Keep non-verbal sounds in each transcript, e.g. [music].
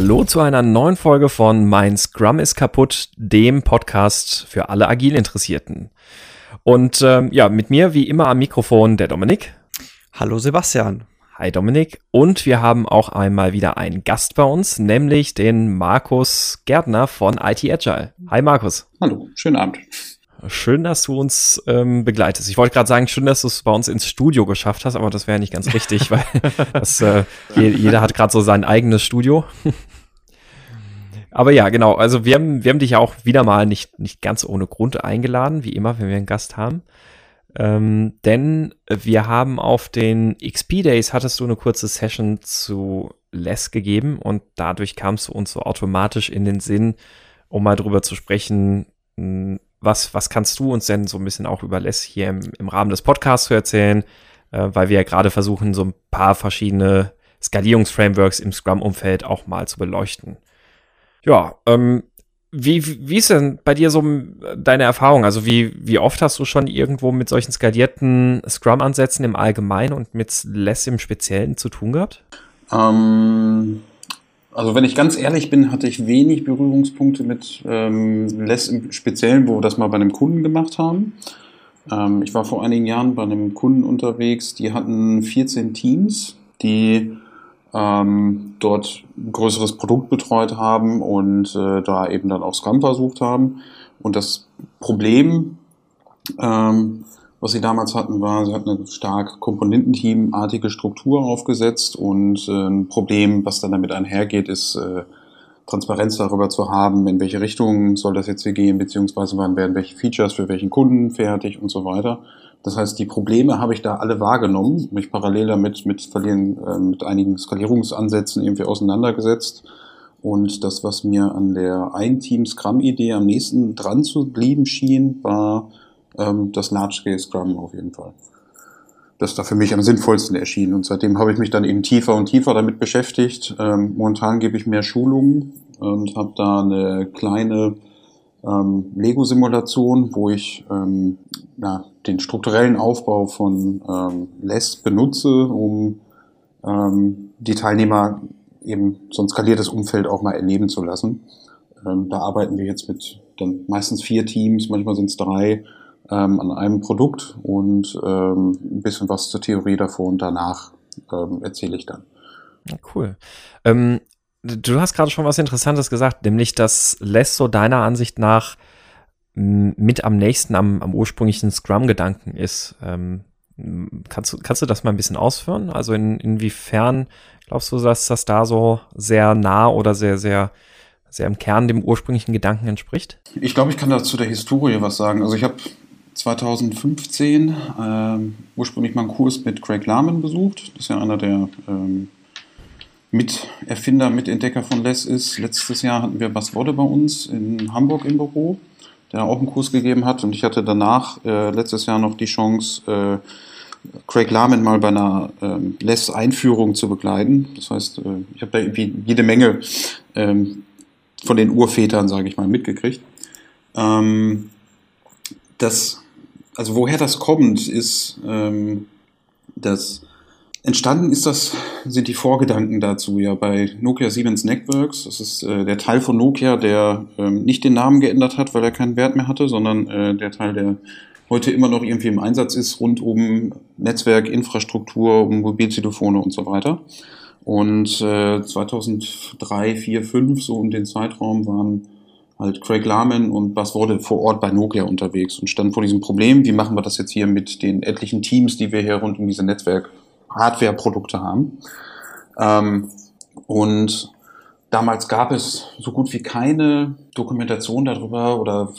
Hallo zu einer neuen Folge von Mein Scrum ist kaputt, dem Podcast für alle agil Interessierten. Und ähm, ja, mit mir wie immer am Mikrofon der Dominik. Hallo Sebastian. Hi Dominik. Und wir haben auch einmal wieder einen Gast bei uns, nämlich den Markus Gärtner von IT Agile. Hi Markus. Hallo, schönen Abend. Schön, dass du uns ähm, begleitest. Ich wollte gerade sagen, schön, dass du es bei uns ins Studio geschafft hast, aber das wäre nicht ganz richtig, [laughs] weil das, äh, jeder hat gerade so sein eigenes Studio. Aber ja, genau. Also wir haben, wir haben dich ja auch wieder mal nicht, nicht ganz ohne Grund eingeladen, wie immer, wenn wir einen Gast haben. Ähm, denn wir haben auf den XP Days hattest du eine kurze Session zu Less gegeben und dadurch kamst du uns so automatisch in den Sinn, um mal drüber zu sprechen, was, was kannst du uns denn so ein bisschen auch über Less hier im, im Rahmen des Podcasts zu erzählen? Äh, weil wir ja gerade versuchen, so ein paar verschiedene Skalierungsframeworks im Scrum-Umfeld auch mal zu beleuchten. Ja, ähm, wie, wie ist denn bei dir so deine Erfahrung? Also wie, wie oft hast du schon irgendwo mit solchen skalierten Scrum-Ansätzen im Allgemeinen und mit Less im Speziellen zu tun gehabt? Ähm, also wenn ich ganz ehrlich bin, hatte ich wenig Berührungspunkte mit ähm, Less im Speziellen, wo wir das mal bei einem Kunden gemacht haben. Ähm, ich war vor einigen Jahren bei einem Kunden unterwegs, die hatten 14 Teams, die ähm, dort ein größeres Produkt betreut haben und äh, da eben dann auch Scrum versucht haben. Und das Problem ähm, was sie damals hatten, war, sie hatten eine stark komponententeamartige Struktur aufgesetzt und äh, ein Problem, was dann damit einhergeht, ist äh, Transparenz darüber zu haben, in welche Richtung soll das jetzt hier gehen, beziehungsweise wann werden welche Features für welchen Kunden fertig und so weiter. Das heißt, die Probleme habe ich da alle wahrgenommen, mich parallel damit mit, verlieren, äh, mit einigen Skalierungsansätzen irgendwie auseinandergesetzt. Und das, was mir an der Ein-Team-Scrum-Idee am nächsten dran zu blieben schien, war ähm, das Large-Scale Scrum auf jeden Fall. Das da für mich am sinnvollsten erschienen. Und seitdem habe ich mich dann eben tiefer und tiefer damit beschäftigt. Ähm, momentan gebe ich mehr Schulungen und habe da eine kleine ähm, Lego-Simulation, wo ich ähm, na, den strukturellen Aufbau von ähm, LESS benutze, um ähm, die Teilnehmer eben so ein skaliertes Umfeld auch mal erleben zu lassen. Ähm, da arbeiten wir jetzt mit dann meistens vier Teams, manchmal sind es drei, ähm, an einem Produkt und ähm, ein bisschen was zur Theorie davor und danach ähm, erzähle ich dann. Cool. Ähm, du hast gerade schon was Interessantes gesagt, nämlich dass Less so deiner Ansicht nach mit am nächsten am, am ursprünglichen Scrum-Gedanken ist. Ähm, kannst, du, kannst du das mal ein bisschen ausführen? Also in, inwiefern glaubst du, dass das da so sehr nah oder sehr, sehr, sehr im Kern dem ursprünglichen Gedanken entspricht? Ich glaube, ich kann dazu der Historie was sagen. Also ich habe 2015 ähm, ursprünglich mal einen Kurs mit Craig Lahman besucht. Das ist ja einer der ähm, Miterfinder, Mitentdecker von Less ist. Letztes Jahr hatten wir Bas Wodde bei uns in Hamburg im Büro, der auch einen Kurs gegeben hat. Und ich hatte danach äh, letztes Jahr noch die Chance, äh, Craig Lahman mal bei einer ähm, Less-Einführung zu begleiten. Das heißt, äh, ich habe da irgendwie jede Menge ähm, von den Urvätern, sage ich mal, mitgekriegt. Ähm, das also woher das kommt, ist, ähm, dass entstanden ist das, sind die Vorgedanken dazu ja bei Nokia Siemens Networks. Das ist äh, der Teil von Nokia, der ähm, nicht den Namen geändert hat, weil er keinen Wert mehr hatte, sondern äh, der Teil, der heute immer noch irgendwie im Einsatz ist, rund um Netzwerk, Infrastruktur, um Mobiltelefone und so weiter. Und äh, 2003, 4, 5, so um den Zeitraum waren halt Craig Lahman und Bas Worde vor Ort bei Nokia unterwegs und stand vor diesem Problem, wie machen wir das jetzt hier mit den etlichen Teams, die wir hier rund um diese Netzwerk-Hardware-Produkte haben. Ähm, und damals gab es so gut wie keine Dokumentation darüber oder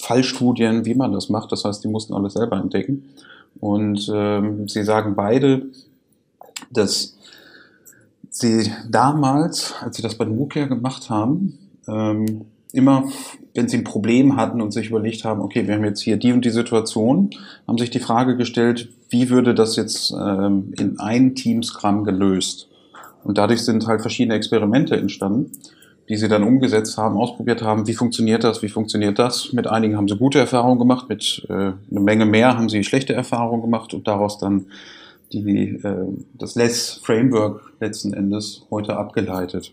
Fallstudien, wie man das macht. Das heißt, die mussten alles selber entdecken. Und ähm, sie sagen beide, dass sie damals, als sie das bei Nokia gemacht haben, ähm, immer, wenn sie ein Problem hatten und sich überlegt haben, okay, wir haben jetzt hier die und die Situation, haben sich die Frage gestellt, wie würde das jetzt ähm, in ein Team Scrum gelöst? Und dadurch sind halt verschiedene Experimente entstanden, die sie dann umgesetzt haben, ausprobiert haben, wie funktioniert das, wie funktioniert das. Mit einigen haben sie gute Erfahrungen gemacht, mit äh, eine Menge mehr haben sie schlechte Erfahrungen gemacht und daraus dann die, äh, das Less Framework letzten Endes heute abgeleitet.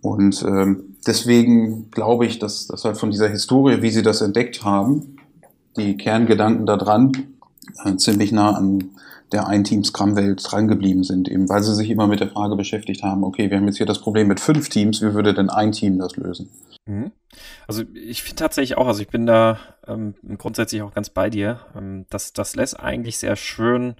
Und ähm, deswegen glaube ich, dass, dass halt von dieser Historie, wie sie das entdeckt haben, die Kerngedanken da dran äh, ziemlich nah an der Ein-Team-Scrum-Welt drangeblieben sind, eben weil sie sich immer mit der Frage beschäftigt haben, okay, wir haben jetzt hier das Problem mit fünf Teams, wie würde denn ein Team das lösen? Mhm. Also ich finde tatsächlich auch, also ich bin da ähm, grundsätzlich auch ganz bei dir, ähm, dass das lässt eigentlich sehr schön,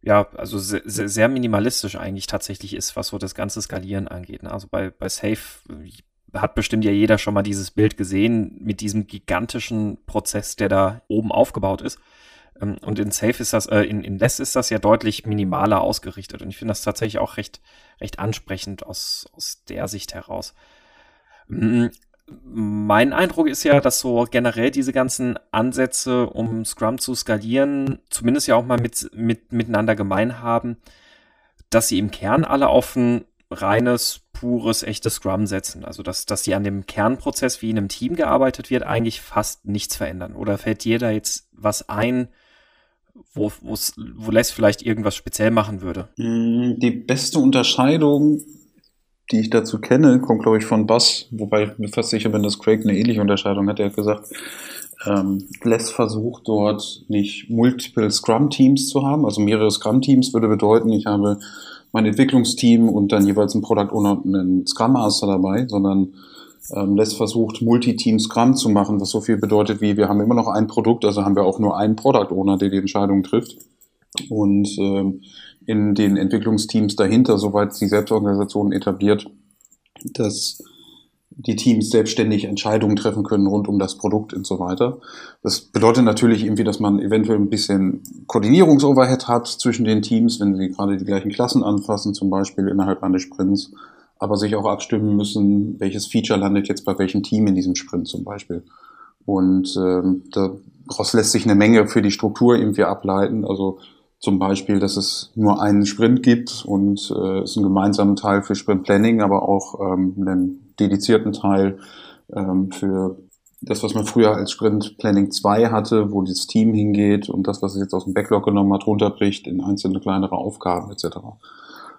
ja, also sehr, sehr, minimalistisch eigentlich tatsächlich ist, was so das ganze Skalieren angeht. Ne? Also bei, bei Safe äh, hat bestimmt ja jeder schon mal dieses Bild gesehen mit diesem gigantischen Prozess, der da oben aufgebaut ist. Ähm, und in Safe ist das, äh, in, in Less ist das ja deutlich minimaler ausgerichtet. Und ich finde das tatsächlich auch recht, recht ansprechend aus, aus der Sicht heraus. Mm, mein Eindruck ist ja, dass so generell diese ganzen Ansätze, um Scrum zu skalieren, zumindest ja auch mal mit, mit, miteinander gemein haben, dass sie im Kern alle auf ein reines, pures, echtes Scrum setzen. Also, dass, dass sie an dem Kernprozess, wie in einem Team gearbeitet wird, eigentlich fast nichts verändern. Oder fällt dir da jetzt was ein, wo, wo Les vielleicht irgendwas speziell machen würde? Mm, die beste Unterscheidung die ich dazu kenne, kommt, glaube ich, von Bass, wobei ich mir fast sicher bin, dass Craig eine ähnliche Unterscheidung hat. Er hat gesagt, ähm, Les versucht dort nicht multiple Scrum-Teams zu haben, also mehrere Scrum-Teams würde bedeuten, ich habe mein Entwicklungsteam und dann jeweils ein Product Owner und einen Scrum Master dabei, sondern ähm, Les versucht Multi-Team Scrum zu machen, was so viel bedeutet wie, wir haben immer noch ein Produkt, also haben wir auch nur einen Product Owner, der die Entscheidung trifft. Und ähm, in den Entwicklungsteams dahinter, soweit die Selbstorganisation etabliert, dass die Teams selbstständig Entscheidungen treffen können rund um das Produkt und so weiter. Das bedeutet natürlich irgendwie, dass man eventuell ein bisschen Koordinierungsoverhead hat zwischen den Teams, wenn sie gerade die gleichen Klassen anfassen, zum Beispiel innerhalb eines Sprints, aber sich auch abstimmen müssen, welches Feature landet jetzt bei welchem Team in diesem Sprint zum Beispiel. Und ähm, daraus lässt sich eine Menge für die Struktur irgendwie ableiten. Also zum Beispiel, dass es nur einen Sprint gibt und äh, es einen gemeinsamen Teil für Sprint Planning, aber auch ähm, einen dedizierten Teil ähm, für das, was man früher als Sprint Planning 2 hatte, wo das Team hingeht und das, was es jetzt aus dem Backlog genommen hat, runterbricht in einzelne kleinere Aufgaben etc.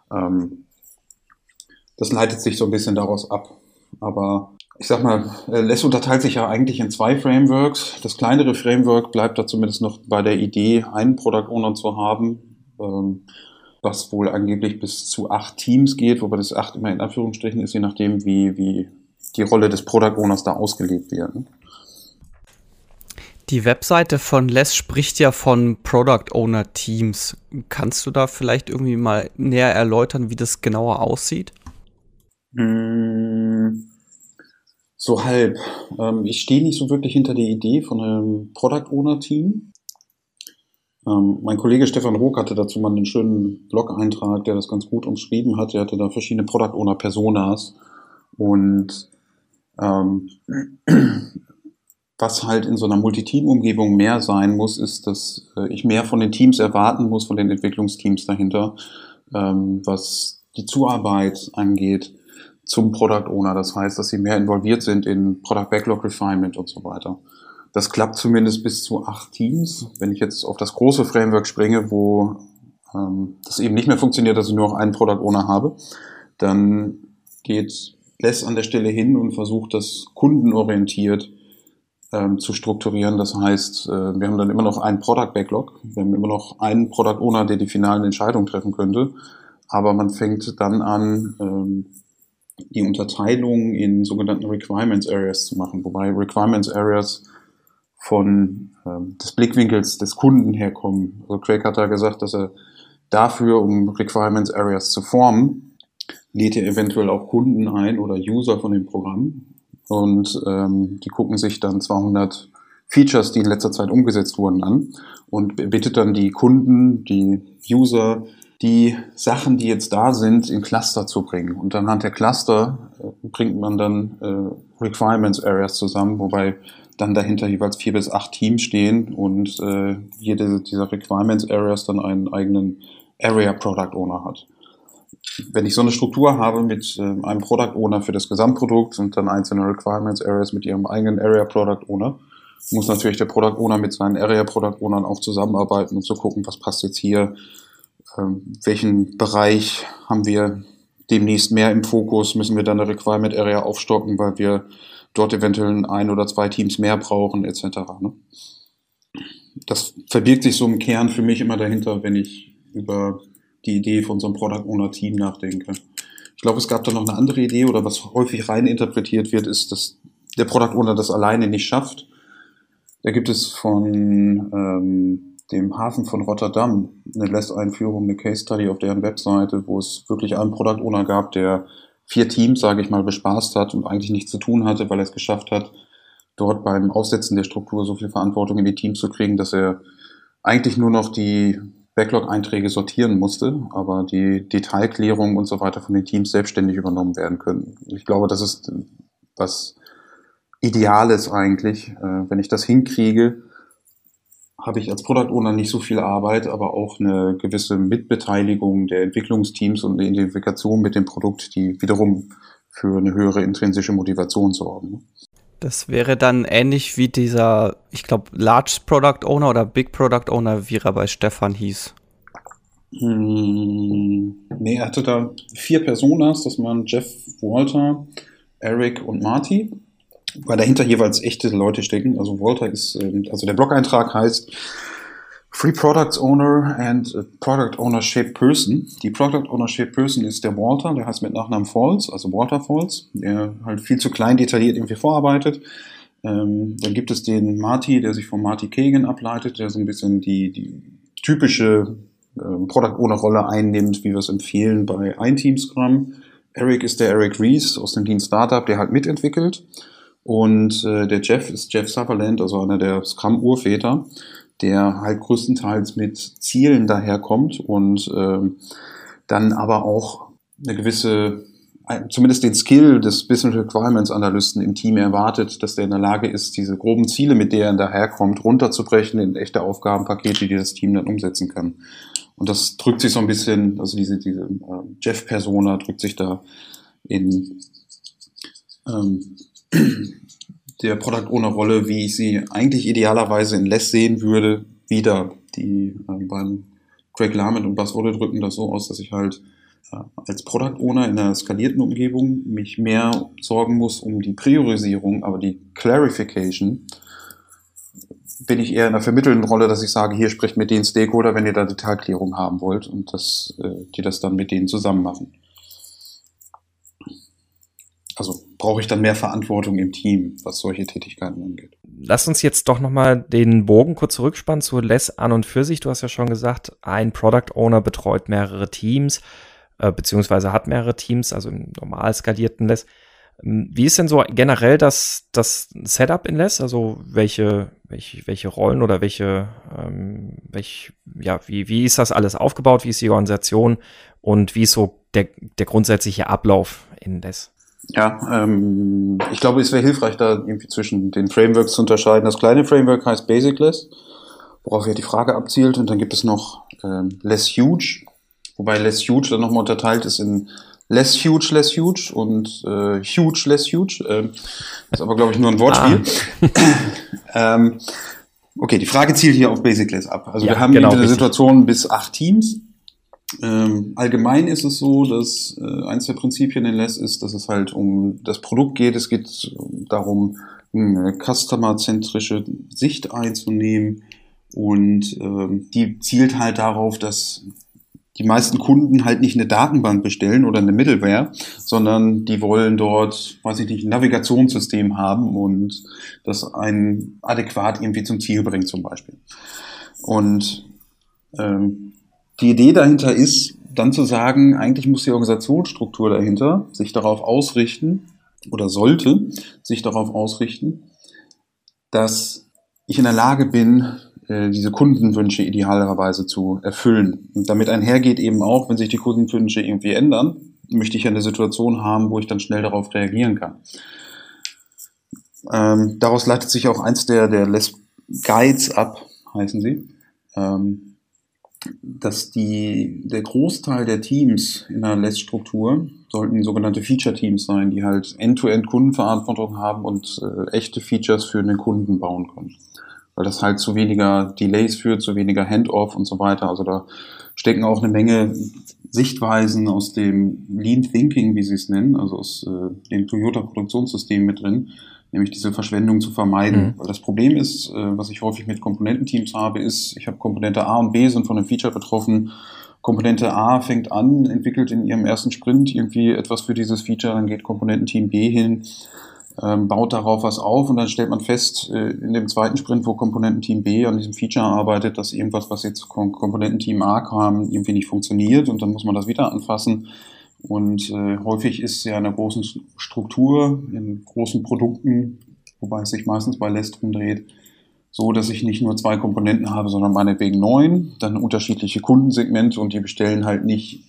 Ähm, das leitet sich so ein bisschen daraus ab. Aber ich sag mal, äh, LESS unterteilt sich ja eigentlich in zwei Frameworks. Das kleinere Framework bleibt da zumindest noch bei der Idee, einen Product Owner zu haben, ähm, was wohl angeblich bis zu acht Teams geht, wobei das acht immer in Anführungsstrichen ist, je nachdem, wie, wie die Rolle des Product Owners da ausgelegt wird. Die Webseite von Les spricht ja von Product Owner Teams. Kannst du da vielleicht irgendwie mal näher erläutern, wie das genauer aussieht? Mmh. So halb. Ähm, ich stehe nicht so wirklich hinter der Idee von einem Product Owner Team. Ähm, mein Kollege Stefan Rook hatte dazu mal einen schönen Blog-Eintrag, der das ganz gut umschrieben hat. Er hatte da verschiedene Product Owner Personas und ähm, [clears throat] was halt in so einer Multiteam-Umgebung mehr sein muss, ist, dass äh, ich mehr von den Teams erwarten muss, von den Entwicklungsteams dahinter, ähm, was die Zuarbeit angeht zum Product Owner. Das heißt, dass sie mehr involviert sind in Product Backlog Refinement und so weiter. Das klappt zumindest bis zu acht Teams. Wenn ich jetzt auf das große Framework springe, wo ähm, das eben nicht mehr funktioniert, dass ich nur noch einen Product Owner habe, dann geht Less an der Stelle hin und versucht das kundenorientiert ähm, zu strukturieren. Das heißt, äh, wir haben dann immer noch einen Product Backlog, wir haben immer noch einen Product Owner, der die finalen Entscheidungen treffen könnte, aber man fängt dann an, ähm, die Unterteilung in sogenannten Requirements Areas zu machen, wobei Requirements Areas von ähm, des Blickwinkels des Kunden herkommen. Also Craig hat da gesagt, dass er dafür, um Requirements Areas zu formen, lädt er eventuell auch Kunden ein oder User von dem Programm und ähm, die gucken sich dann 200 Features, die in letzter Zeit umgesetzt wurden, an und bittet dann die Kunden, die User, die Sachen, die jetzt da sind, in Cluster zu bringen. Und anhand der Cluster äh, bringt man dann äh, Requirements Areas zusammen, wobei dann dahinter jeweils vier bis acht Teams stehen und äh, jede dieser Requirements Areas dann einen eigenen Area Product Owner hat. Wenn ich so eine Struktur habe mit äh, einem Product Owner für das Gesamtprodukt und dann einzelne Requirements Areas mit ihrem eigenen Area Product Owner, muss natürlich der Product Owner mit seinen Area Product Ownern auch zusammenarbeiten und zu gucken, was passt jetzt hier ähm, welchen Bereich haben wir demnächst mehr im Fokus, müssen wir dann eine Requirement Area aufstocken, weil wir dort eventuell ein oder zwei Teams mehr brauchen, etc. Ne? Das verbirgt sich so im Kern für mich immer dahinter, wenn ich über die Idee von so einem Product Owner Team nachdenke. Ich glaube, es gab da noch eine andere Idee oder was häufig rein interpretiert wird, ist, dass der Product Owner das alleine nicht schafft. Da gibt es von ähm, dem Hafen von Rotterdam eine LESS-Einführung, eine Case Study auf deren Webseite, wo es wirklich einen Product Owner gab, der vier Teams, sage ich mal, bespaßt hat und eigentlich nichts zu tun hatte, weil er es geschafft hat, dort beim Aufsetzen der Struktur so viel Verantwortung in die Teams zu kriegen, dass er eigentlich nur noch die Backlog-Einträge sortieren musste, aber die Detailklärung und so weiter von den Teams selbstständig übernommen werden können. Ich glaube, das ist was Ideales eigentlich. Äh, wenn ich das hinkriege, habe ich als Product Owner nicht so viel Arbeit, aber auch eine gewisse Mitbeteiligung der Entwicklungsteams und eine Identifikation mit dem Produkt, die wiederum für eine höhere intrinsische Motivation sorgen. Das wäre dann ähnlich wie dieser, ich glaube, Large Product Owner oder Big Product Owner, wie er bei Stefan hieß. Hm, nee, er hatte da vier Personas, das waren Jeff Walter, Eric und Marty weil dahinter jeweils echte Leute stecken. Also Walter ist, ähm, also der Blog-Eintrag heißt Free Products Owner and Product Ownership Person. Die Product Ownership Person ist der Walter, der heißt mit Nachnamen Falls, also Walter Falls, der halt viel zu klein detailliert irgendwie vorarbeitet. Ähm, dann gibt es den Marty, der sich von Marty Kagan ableitet, der so ein bisschen die, die typische äh, Product Owner Rolle einnimmt, wie wir es empfehlen bei ein Team Scrum. Eric ist der Eric Rees aus dem Team Startup, der halt mitentwickelt. Und äh, der Jeff ist Jeff Sutherland, also einer der Scrum-Urväter, der halt größtenteils mit Zielen daherkommt und äh, dann aber auch eine gewisse, zumindest den Skill des Business Requirements Analysten im Team erwartet, dass der in der Lage ist, diese groben Ziele, mit denen er daherkommt, runterzubrechen in echte Aufgabenpakete, die das Team dann umsetzen kann. Und das drückt sich so ein bisschen, also diese, diese äh, Jeff-Persona drückt sich da in ähm, [clears throat] der Product Owner Rolle, wie ich sie eigentlich idealerweise in Less sehen würde, wieder. Die äh, beim Craig Larman und Buzz Olle drücken das so aus, dass ich halt äh, als Product Owner in einer skalierten Umgebung mich mehr sorgen muss um die Priorisierung, aber die Clarification bin ich eher in einer vermittelnden Rolle, dass ich sage, hier spricht mit den Stakeholder, wenn ihr da Detailklärung haben wollt und dass äh, die das dann mit denen zusammen machen also brauche ich dann mehr Verantwortung im Team, was solche Tätigkeiten angeht. Lass uns jetzt doch nochmal den Bogen kurz zurückspannen zu Less an und für sich. Du hast ja schon gesagt, ein Product Owner betreut mehrere Teams, äh, beziehungsweise hat mehrere Teams, also im normal skalierten Less. Ähm, wie ist denn so generell das, das Setup in Less? Also welche, welche, welche Rollen oder welche, ähm, welch, ja, wie, wie ist das alles aufgebaut? Wie ist die Organisation und wie ist so der, der grundsätzliche Ablauf in Less? Ja, ähm, ich glaube, es wäre hilfreich, da irgendwie zwischen den Frameworks zu unterscheiden. Das kleine Framework heißt Basicless, worauf ja die Frage abzielt. Und dann gibt es noch ähm, Less Huge, wobei Less Huge dann nochmal unterteilt ist in Less Huge, Less Huge und äh, Huge, Less Huge. Ähm, ist aber, glaube ich, nur ein Wortspiel. Ah. [laughs] ähm, okay, die Frage zielt hier auf Basicless ab. Also ja, wir haben genau, eine Situation bis acht Teams ähm, allgemein ist es so, dass äh, eins der Prinzipien in LESS ist, dass es halt um das Produkt geht. Es geht darum, eine customer-zentrische Sicht einzunehmen und ähm, die zielt halt darauf, dass die meisten Kunden halt nicht eine Datenbank bestellen oder eine Middleware, sondern die wollen dort, weiß ich nicht, ein Navigationssystem haben und das einen adäquat irgendwie zum Ziel bringt zum Beispiel. Und ähm, die Idee dahinter ist, dann zu sagen, eigentlich muss die Organisationsstruktur dahinter sich darauf ausrichten oder sollte sich darauf ausrichten, dass ich in der Lage bin, äh, diese Kundenwünsche idealerweise zu erfüllen. Und damit einhergeht eben auch, wenn sich die Kundenwünsche irgendwie ändern, möchte ich eine Situation haben, wo ich dann schnell darauf reagieren kann. Ähm, daraus leitet sich auch eins der, der Les Guides ab, heißen sie. Ähm, dass die, der Großteil der Teams in der LESS-Struktur sollten sogenannte Feature-Teams sein, die halt End-to-End Kundenverantwortung haben und äh, echte Features für den Kunden bauen können. weil das halt zu weniger Delays führt, zu weniger Handoff und so weiter. Also da stecken auch eine Menge Sichtweisen aus dem Lean Thinking, wie sie es nennen, also aus äh, dem Toyota-Produktionssystem mit drin, nämlich diese Verschwendung zu vermeiden. Mhm. Weil das Problem ist, äh, was ich häufig mit Komponententeams habe, ist, ich habe Komponente A und B sind von einem Feature betroffen. Komponente A fängt an, entwickelt in ihrem ersten Sprint irgendwie etwas für dieses Feature, dann geht Komponententeam B hin ähm, baut darauf was auf und dann stellt man fest, äh, in dem zweiten Sprint, wo Komponententeam B an diesem Feature arbeitet, dass irgendwas, was jetzt Kom Komponententeam A kam, irgendwie nicht funktioniert und dann muss man das wieder anfassen. Und äh, häufig ist ja in einer großen Struktur, in großen Produkten, wobei es sich meistens bei Lest dreht, so, dass ich nicht nur zwei Komponenten habe, sondern meinetwegen neun, dann unterschiedliche Kundensegmente und die bestellen halt nicht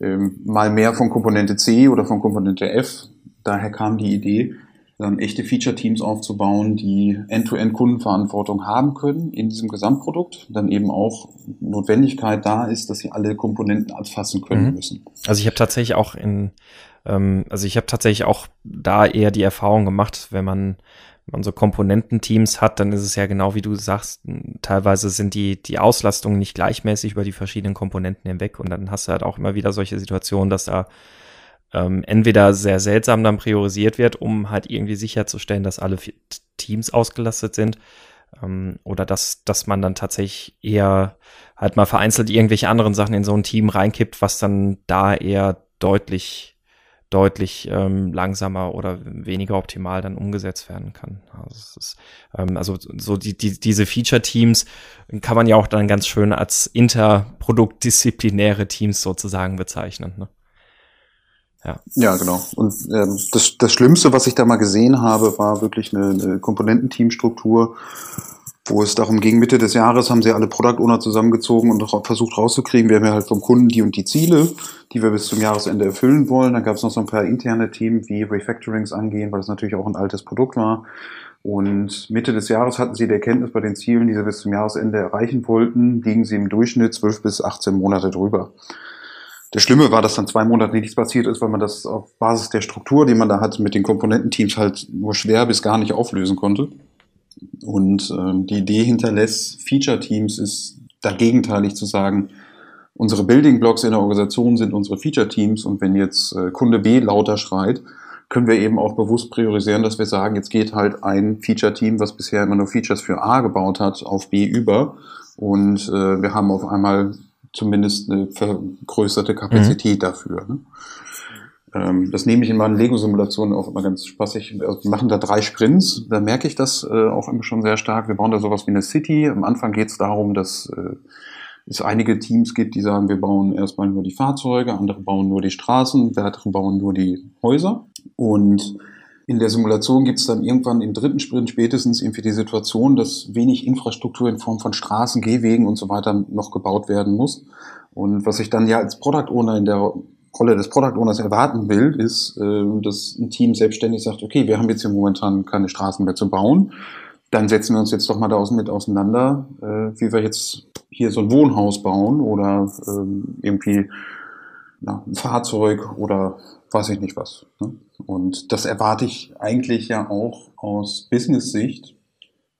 ähm, mal mehr von Komponente C oder von Komponente F. Daher kam die Idee, dann echte Feature-Teams aufzubauen, die End-to-End-Kundenverantwortung haben können in diesem Gesamtprodukt, dann eben auch Notwendigkeit da ist, dass sie alle Komponenten anfassen können mhm. müssen. Also ich habe tatsächlich auch in, ähm, also ich habe tatsächlich auch da eher die Erfahrung gemacht, wenn man man so Komponententeams hat, dann ist es ja genau wie du sagst, teilweise sind die, die Auslastungen nicht gleichmäßig über die verschiedenen Komponenten hinweg und dann hast du halt auch immer wieder solche Situationen, dass da ähm, entweder sehr seltsam dann priorisiert wird, um halt irgendwie sicherzustellen, dass alle Teams ausgelastet sind, ähm, oder dass, dass man dann tatsächlich eher halt mal vereinzelt irgendwelche anderen Sachen in so ein Team reinkippt, was dann da eher deutlich deutlich ähm, langsamer oder weniger optimal dann umgesetzt werden kann. Also, ist, ähm, also so die, die, diese Feature-Teams kann man ja auch dann ganz schön als interproduktdisziplinäre Teams sozusagen bezeichnen. Ne? Ja. ja, genau. Und ähm, das, das Schlimmste, was ich da mal gesehen habe, war wirklich eine, eine Komponententeamstruktur, wo es darum ging, Mitte des Jahres haben sie alle Product Owner zusammengezogen und versucht rauszukriegen, wir haben ja halt vom Kunden die und die Ziele, die wir bis zum Jahresende erfüllen wollen. Dann gab es noch so ein paar interne Themen, wie Refactorings angehen, weil das natürlich auch ein altes Produkt war. Und Mitte des Jahres hatten sie die Erkenntnis bei den Zielen, die sie bis zum Jahresende erreichen wollten, liegen sie im Durchschnitt 12 bis 18 Monate drüber. Das Schlimme war, dass dann zwei Monate nichts passiert ist, weil man das auf Basis der Struktur, die man da hat, mit den Komponententeams halt nur schwer bis gar nicht auflösen konnte. Und ähm, die Idee hinter Less Feature Teams ist dagegenteilig zu sagen, unsere Building Blocks in der Organisation sind unsere Feature Teams und wenn jetzt äh, Kunde B lauter schreit, können wir eben auch bewusst priorisieren, dass wir sagen, jetzt geht halt ein Feature Team, was bisher immer nur Features für A gebaut hat, auf B über und äh, wir haben auf einmal zumindest eine vergrößerte Kapazität mhm. dafür. Ne? Ähm, das nehme ich in meinen Lego-Simulationen auch immer ganz spaßig. Wir machen da drei Sprints, da merke ich das äh, auch immer schon sehr stark. Wir bauen da sowas wie eine City. Am Anfang geht es darum, dass äh, es einige Teams gibt, die sagen, wir bauen erstmal nur die Fahrzeuge, andere bauen nur die Straßen, weitere bauen nur die Häuser. Und in der Simulation gibt es dann irgendwann im dritten Sprint spätestens irgendwie die Situation, dass wenig Infrastruktur in Form von Straßen, Gehwegen und so weiter noch gebaut werden muss. Und was ich dann ja als Product Owner in der Rolle des Product Owners erwarten will, ist, äh, dass ein Team selbstständig sagt, okay, wir haben jetzt hier momentan keine Straßen mehr zu bauen. Dann setzen wir uns jetzt doch mal da mit auseinander, äh, wie wir jetzt hier so ein Wohnhaus bauen oder ähm, irgendwie ein Fahrzeug oder weiß ich nicht was. Ne? Und das erwarte ich eigentlich ja auch aus Business-Sicht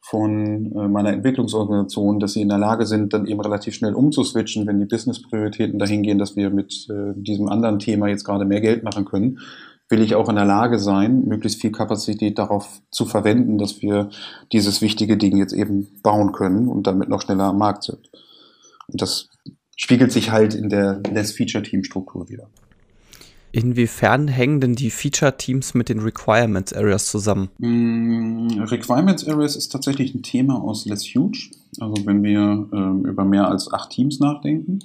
von äh, meiner Entwicklungsorganisation, dass sie in der Lage sind, dann eben relativ schnell umzuswitchen, wenn die Business-Prioritäten dahin gehen, dass wir mit äh, diesem anderen Thema jetzt gerade mehr Geld machen können, will ich auch in der Lage sein, möglichst viel Kapazität darauf zu verwenden, dass wir dieses wichtige Ding jetzt eben bauen können und damit noch schneller am Markt sind. Und das spiegelt sich halt in der Less-Feature-Team-Struktur wieder. Inwiefern hängen denn die Feature-Teams mit den Requirements Areas zusammen? Mm, Requirements Areas ist tatsächlich ein Thema aus Less Huge. Also wenn wir ähm, über mehr als acht Teams nachdenken.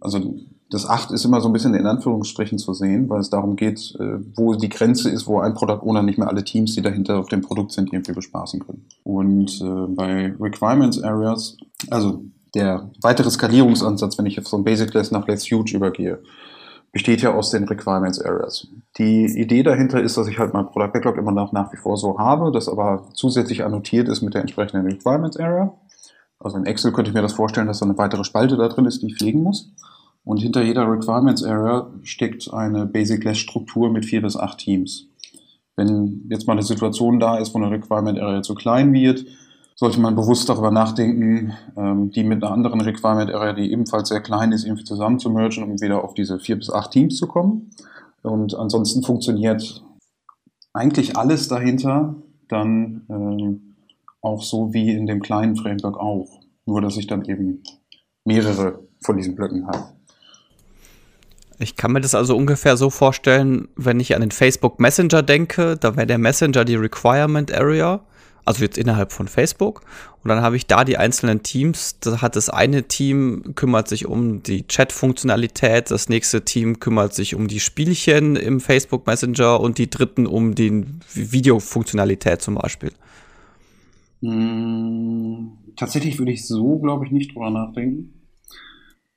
Also das acht ist immer so ein bisschen in Anführungsstrichen zu sehen, weil es darum geht, äh, wo die Grenze ist, wo ein Product Owner nicht mehr alle Teams, die dahinter auf dem Produkt sind, irgendwie bespaßen können. Und äh, bei Requirements Areas, also der weitere Skalierungsansatz, wenn ich so ein Basic Less nach Less Huge übergehe, besteht ja aus den Requirements Areas. Die Idee dahinter ist, dass ich halt mein Product Backlog immer noch nach wie vor so habe, das aber zusätzlich annotiert ist mit der entsprechenden Requirements Area. Also in Excel könnte ich mir das vorstellen, dass da eine weitere Spalte da drin ist, die ich pflegen muss. Und hinter jeder Requirements Area steckt eine Basic Less Struktur mit vier bis acht Teams. Wenn jetzt mal eine Situation da ist, wo eine Requirement Area zu klein wird, sollte man bewusst darüber nachdenken, ähm, die mit einer anderen Requirement Area, die ebenfalls sehr klein ist, irgendwie zusammen zu mergen, um wieder auf diese vier bis acht Teams zu kommen. Und ansonsten funktioniert eigentlich alles dahinter dann ähm, auch so wie in dem kleinen Framework auch. Nur, dass ich dann eben mehrere von diesen Blöcken habe. Ich kann mir das also ungefähr so vorstellen, wenn ich an den Facebook Messenger denke, da wäre der Messenger die Requirement Area, also jetzt innerhalb von Facebook. Und dann habe ich da die einzelnen Teams. Da hat das eine Team kümmert sich um die Chat-Funktionalität, das nächste Team kümmert sich um die Spielchen im Facebook Messenger und die dritten um die Videofunktionalität zum Beispiel. Hm, tatsächlich würde ich so, glaube ich, nicht drüber nachdenken.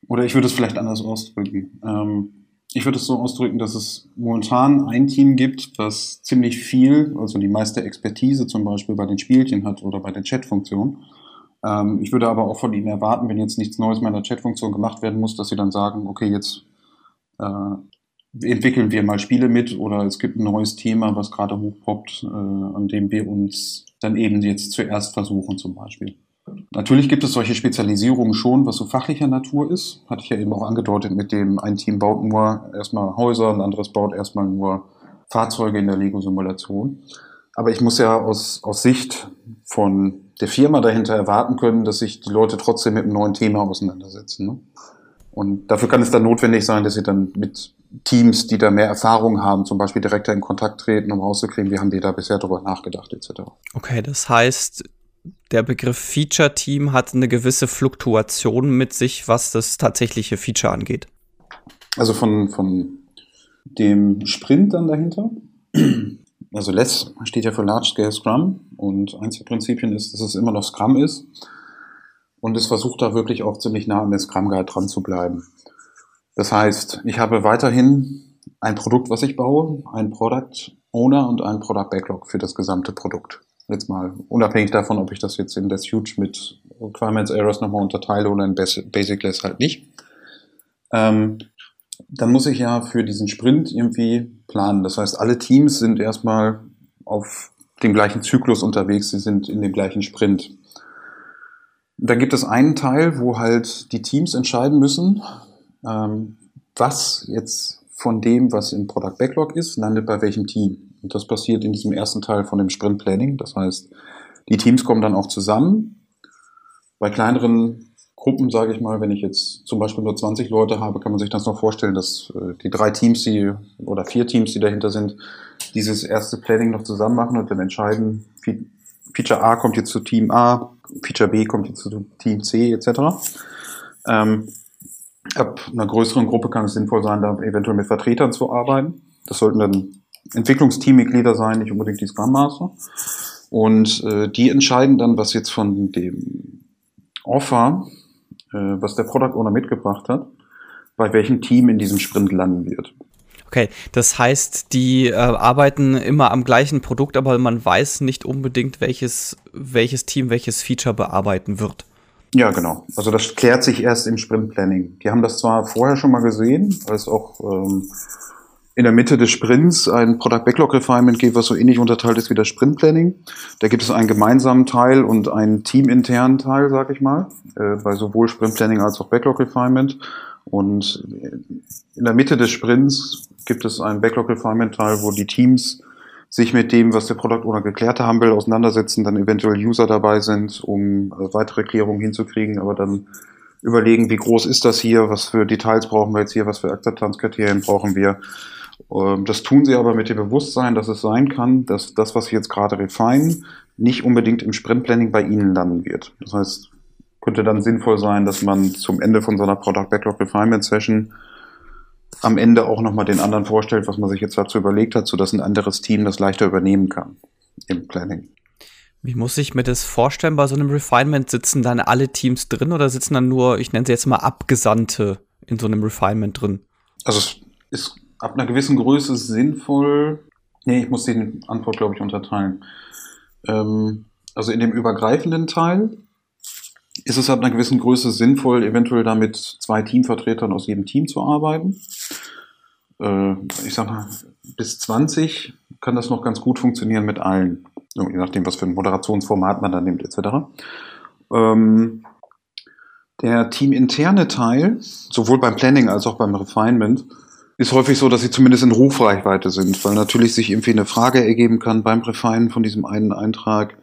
Oder ich würde es vielleicht anders ausdrücken. Ähm, ich würde es so ausdrücken, dass es momentan ein Team gibt, das ziemlich viel, also die meiste Expertise zum Beispiel bei den Spielchen hat oder bei der Chat-Funktion. Ähm, ich würde aber auch von ihnen erwarten, wenn jetzt nichts Neues mehr in der Chat-Funktion gemacht werden muss, dass sie dann sagen, okay, jetzt äh, entwickeln wir mal Spiele mit oder es gibt ein neues Thema, was gerade hochpoppt, äh, an dem wir uns dann eben jetzt zuerst versuchen zum Beispiel. Natürlich gibt es solche Spezialisierungen schon, was so fachlicher Natur ist. Hatte ich ja eben auch angedeutet mit dem, ein Team baut nur erstmal Häuser, ein anderes baut erstmal nur Fahrzeuge in der Lego-Simulation. Aber ich muss ja aus, aus Sicht von der Firma dahinter erwarten können, dass sich die Leute trotzdem mit einem neuen Thema auseinandersetzen. Ne? Und dafür kann es dann notwendig sein, dass sie dann mit Teams, die da mehr Erfahrung haben, zum Beispiel direkter in Kontakt treten, um rauszukriegen, wie haben die da bisher drüber nachgedacht, etc. Okay, das heißt, der Begriff Feature Team hat eine gewisse Fluktuation mit sich, was das tatsächliche Feature angeht. Also von, von dem Sprint dann dahinter. Also LESS steht ja für Large Scale Scrum und eins der Prinzipien ist, dass es immer noch Scrum ist. Und es versucht da wirklich auch ziemlich nah an der Scrum Guide dran zu bleiben. Das heißt, ich habe weiterhin ein Produkt, was ich baue, ein Product Owner und ein Product Backlog für das gesamte Produkt. Jetzt mal unabhängig davon, ob ich das jetzt in Less Huge mit Requirements Errors nochmal unterteile oder in Basic Less halt nicht. Ähm, dann muss ich ja für diesen Sprint irgendwie planen. Das heißt, alle Teams sind erstmal auf dem gleichen Zyklus unterwegs, sie sind in dem gleichen Sprint. Dann gibt es einen Teil, wo halt die Teams entscheiden müssen, ähm, was jetzt von dem, was im Product Backlog ist, landet bei welchem Team. Und das passiert in diesem ersten Teil von dem Sprint Planning. Das heißt, die Teams kommen dann auch zusammen. Bei kleineren Gruppen, sage ich mal, wenn ich jetzt zum Beispiel nur 20 Leute habe, kann man sich das noch vorstellen, dass äh, die drei Teams, die oder vier Teams, die dahinter sind, dieses erste Planning noch zusammen machen und dann entscheiden, Feature A kommt jetzt zu Team A, Feature B kommt jetzt zu Team C, etc. Ähm, ab einer größeren Gruppe kann es sinnvoll sein, da eventuell mit Vertretern zu arbeiten. Das sollten dann Entwicklungsteammitglieder sein, nicht unbedingt die Scrum Master. Und äh, die entscheiden dann, was jetzt von dem Offer, äh, was der Product Owner mitgebracht hat, bei welchem Team in diesem Sprint landen wird. Okay, das heißt, die äh, arbeiten immer am gleichen Produkt, aber man weiß nicht unbedingt, welches, welches Team welches Feature bearbeiten wird. Ja, genau. Also das klärt sich erst im Sprint Planning. Die haben das zwar vorher schon mal gesehen, weil es auch ähm, in der Mitte des Sprints ein Product Backlog Refinement gibt, was so ähnlich unterteilt ist wie das Sprint Planning. Da gibt es einen gemeinsamen Teil und einen teaminternen Teil, sag ich mal, äh, bei sowohl Sprint Planning als auch Backlog Refinement. Und in der Mitte des Sprints gibt es einen Backlog Refinement Teil, wo die Teams sich mit dem, was der Product Owner geklärt haben will, auseinandersetzen, dann eventuell User dabei sind, um äh, weitere Klärungen hinzukriegen, aber dann überlegen, wie groß ist das hier, was für Details brauchen wir jetzt hier, was für Akzeptanzkriterien brauchen wir das tun sie aber mit dem Bewusstsein, dass es sein kann, dass das, was sie jetzt gerade refinen, nicht unbedingt im Sprintplanning bei ihnen landen wird. Das heißt, könnte dann sinnvoll sein, dass man zum Ende von so einer Product Backlog Refinement Session am Ende auch nochmal den anderen vorstellt, was man sich jetzt dazu überlegt hat, sodass ein anderes Team das leichter übernehmen kann im Planning. Wie muss ich mir das vorstellen bei so einem Refinement? Sitzen dann alle Teams drin oder sitzen dann nur, ich nenne sie jetzt mal Abgesandte in so einem Refinement drin? Also es ist ab einer gewissen Größe sinnvoll. Nee, ich muss die Antwort, glaube ich, unterteilen. Ähm, also in dem übergreifenden Teil ist es ab einer gewissen Größe sinnvoll, eventuell damit zwei Teamvertretern aus jedem Team zu arbeiten. Äh, ich sag mal, bis 20 kann das noch ganz gut funktionieren mit allen. je nachdem, was für ein Moderationsformat man da nimmt, etc. Ähm, der teaminterne Teil, sowohl beim Planning als auch beim Refinement, ist häufig so, dass sie zumindest in Rufreichweite sind, weil natürlich sich irgendwie eine Frage ergeben kann beim Refinen von diesem einen Eintrag,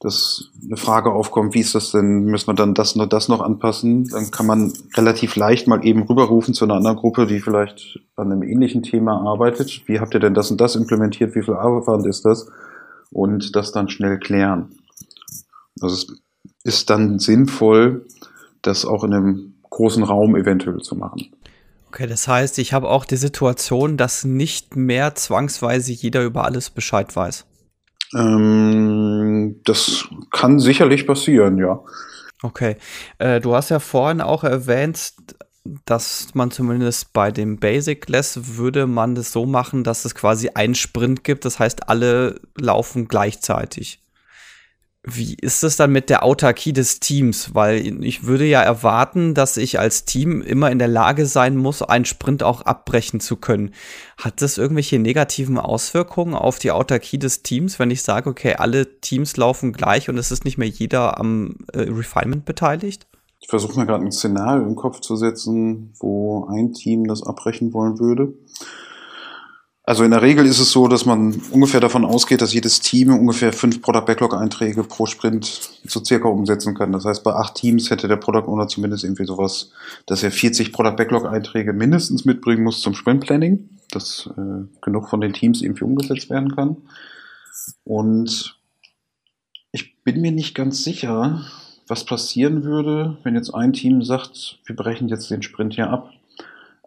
dass eine Frage aufkommt, wie ist das denn, müssen wir dann das noch, das noch anpassen? Dann kann man relativ leicht mal eben rüberrufen zu einer anderen Gruppe, die vielleicht an einem ähnlichen Thema arbeitet. Wie habt ihr denn das und das implementiert? Wie viel Aufwand ist das? Und das dann schnell klären. Also es ist dann sinnvoll, das auch in einem großen Raum eventuell zu machen. Okay, das heißt, ich habe auch die Situation, dass nicht mehr zwangsweise jeder über alles Bescheid weiß. Ähm, das kann sicherlich passieren, ja. Okay. Äh, du hast ja vorhin auch erwähnt, dass man zumindest bei dem Basic Less würde man das so machen, dass es quasi einen Sprint gibt. Das heißt, alle laufen gleichzeitig. Wie ist es dann mit der Autarkie des Teams? Weil ich würde ja erwarten, dass ich als Team immer in der Lage sein muss, einen Sprint auch abbrechen zu können. Hat das irgendwelche negativen Auswirkungen auf die Autarkie des Teams, wenn ich sage, okay, alle Teams laufen gleich und es ist nicht mehr jeder am äh, Refinement beteiligt? Ich versuche mir gerade ein Szenario im Kopf zu setzen, wo ein Team das abbrechen wollen würde. Also in der Regel ist es so, dass man ungefähr davon ausgeht, dass jedes Team ungefähr fünf Product Backlog Einträge pro Sprint so circa umsetzen kann. Das heißt, bei acht Teams hätte der Product Owner zumindest irgendwie sowas, dass er 40 Product Backlog Einträge mindestens mitbringen muss zum Sprint Planning, dass äh, genug von den Teams irgendwie umgesetzt werden kann. Und ich bin mir nicht ganz sicher, was passieren würde, wenn jetzt ein Team sagt, wir brechen jetzt den Sprint hier ab.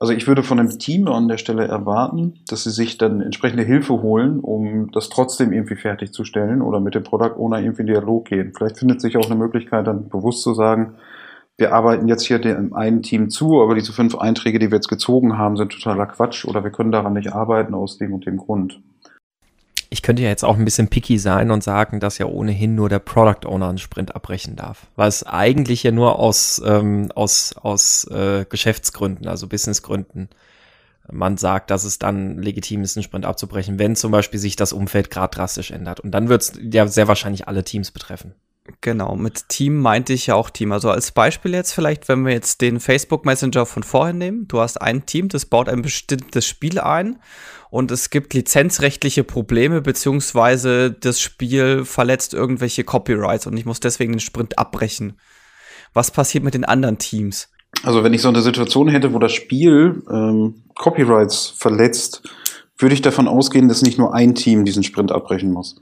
Also ich würde von einem Team an der Stelle erwarten, dass sie sich dann entsprechende Hilfe holen, um das trotzdem irgendwie fertigzustellen oder mit dem Product Owner irgendwie in Dialog gehen. Vielleicht findet sich auch eine Möglichkeit, dann bewusst zu sagen, wir arbeiten jetzt hier dem einen Team zu, aber diese fünf Einträge, die wir jetzt gezogen haben, sind totaler Quatsch oder wir können daran nicht arbeiten aus dem und dem Grund ich könnte ja jetzt auch ein bisschen picky sein und sagen, dass ja ohnehin nur der Product Owner einen Sprint abbrechen darf. Es eigentlich ja nur aus, ähm, aus, aus äh, Geschäftsgründen, also Businessgründen, man sagt, dass es dann legitim ist, einen Sprint abzubrechen, wenn zum Beispiel sich das Umfeld gerade drastisch ändert. Und dann wird es ja sehr wahrscheinlich alle Teams betreffen. Genau, mit Team meinte ich ja auch Team. Also als Beispiel jetzt vielleicht, wenn wir jetzt den Facebook Messenger von vorhin nehmen. Du hast ein Team, das baut ein bestimmtes Spiel ein und es gibt lizenzrechtliche Probleme, beziehungsweise das Spiel verletzt irgendwelche Copyrights und ich muss deswegen den Sprint abbrechen. Was passiert mit den anderen Teams? Also wenn ich so eine Situation hätte, wo das Spiel ähm, Copyrights verletzt, würde ich davon ausgehen, dass nicht nur ein Team diesen Sprint abbrechen muss.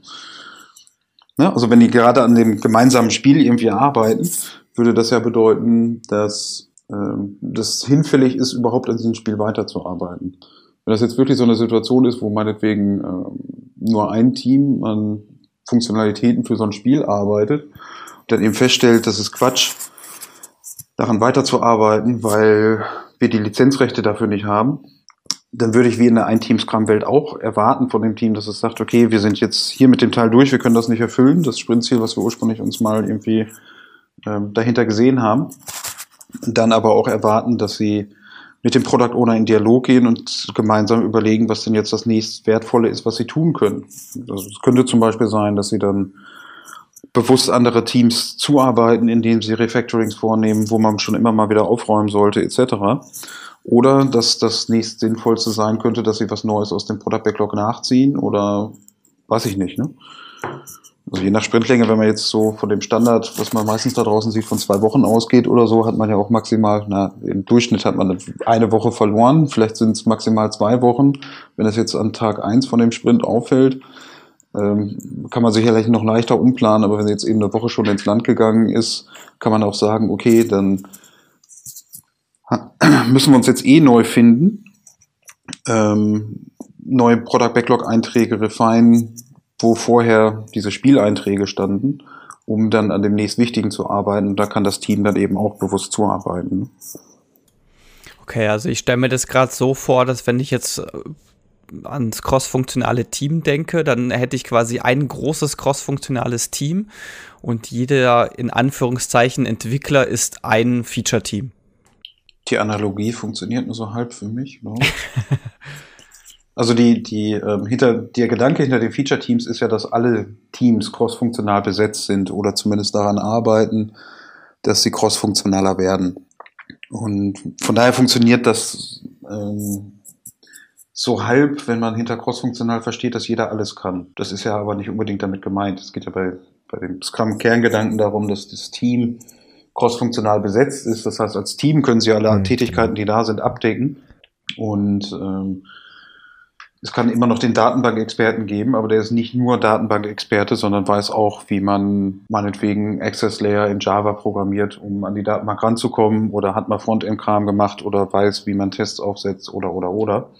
Ne? Also wenn die gerade an dem gemeinsamen Spiel irgendwie arbeiten, würde das ja bedeuten, dass ähm, das hinfällig ist, überhaupt an diesem Spiel weiterzuarbeiten. Wenn das jetzt wirklich so eine Situation ist, wo meinetwegen äh, nur ein Team an Funktionalitäten für so ein Spiel arbeitet und dann eben feststellt, das ist Quatsch, daran weiterzuarbeiten, weil wir die Lizenzrechte dafür nicht haben, dann würde ich wie in der Ein-Team-Scrum-Welt auch erwarten von dem Team, dass es sagt, okay, wir sind jetzt hier mit dem Teil durch, wir können das nicht erfüllen, das Sprintziel, was wir ursprünglich uns mal irgendwie ähm, dahinter gesehen haben. Dann aber auch erwarten, dass sie mit dem Product Owner in Dialog gehen und gemeinsam überlegen, was denn jetzt das nächst Wertvolle ist, was sie tun können. Also es könnte zum Beispiel sein, dass sie dann bewusst andere Teams zuarbeiten, indem sie Refactorings vornehmen, wo man schon immer mal wieder aufräumen sollte, etc. Oder dass das nächst Sinnvollste sein könnte, dass sie was Neues aus dem Product Backlog nachziehen oder weiß ich nicht. Ne? Also je nach Sprintlänge, wenn man jetzt so von dem Standard, was man meistens da draußen sieht, von zwei Wochen ausgeht oder so, hat man ja auch maximal, na, im Durchschnitt hat man eine Woche verloren, vielleicht sind es maximal zwei Wochen. Wenn das jetzt an Tag eins von dem Sprint auffällt, ähm, kann man sicherlich noch leichter umplanen, aber wenn jetzt eben eine Woche schon ins Land gegangen ist, kann man auch sagen, okay, dann [clears throat] müssen wir uns jetzt eh neu finden. Ähm, neue Product Backlog Einträge refine, wo vorher diese Spieleinträge standen, um dann an dem nächst Wichtigen zu arbeiten. Da kann das Team dann eben auch bewusst zuarbeiten. Okay, also ich stelle mir das gerade so vor, dass wenn ich jetzt äh, ans crossfunktionale Team denke, dann hätte ich quasi ein großes crossfunktionales Team und jeder in Anführungszeichen Entwickler ist ein Feature-Team. Die Analogie funktioniert nur so halb für mich. [laughs] Also die, die, ähm, hinter, der Gedanke hinter den Feature-Teams ist ja, dass alle Teams crossfunktional besetzt sind oder zumindest daran arbeiten, dass sie crossfunktionaler werden. Und von daher funktioniert das ähm, so halb, wenn man hinter crossfunktional versteht, dass jeder alles kann. Das ist ja aber nicht unbedingt damit gemeint. Es geht ja bei, bei dem Scrum-Kerngedanken darum, dass das Team crossfunktional besetzt ist. Das heißt, als Team können sie alle mhm. Tätigkeiten, die da sind, abdecken. Und ähm, es kann immer noch den Datenbankexperten geben, aber der ist nicht nur Datenbankexperte, sondern weiß auch, wie man meinetwegen Access Layer in Java programmiert, um an die Datenbank ranzukommen oder hat mal Frontend-Kram gemacht oder weiß, wie man Tests aufsetzt oder oder oder.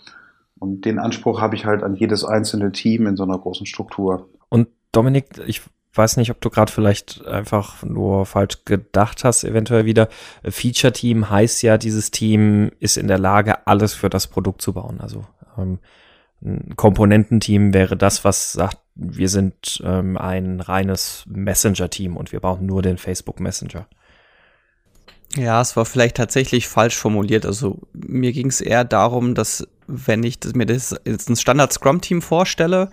Und den Anspruch habe ich halt an jedes einzelne Team in so einer großen Struktur. Und Dominik, ich weiß nicht, ob du gerade vielleicht einfach nur falsch gedacht hast, eventuell wieder. Feature Team heißt ja, dieses Team ist in der Lage, alles für das Produkt zu bauen. Also ähm, ein Komponententeam wäre das, was sagt, wir sind ähm, ein reines Messenger-Team und wir brauchen nur den Facebook Messenger. Ja, es war vielleicht tatsächlich falsch formuliert. Also mir ging es eher darum, dass wenn ich mir das jetzt ein Standard Scrum Team vorstelle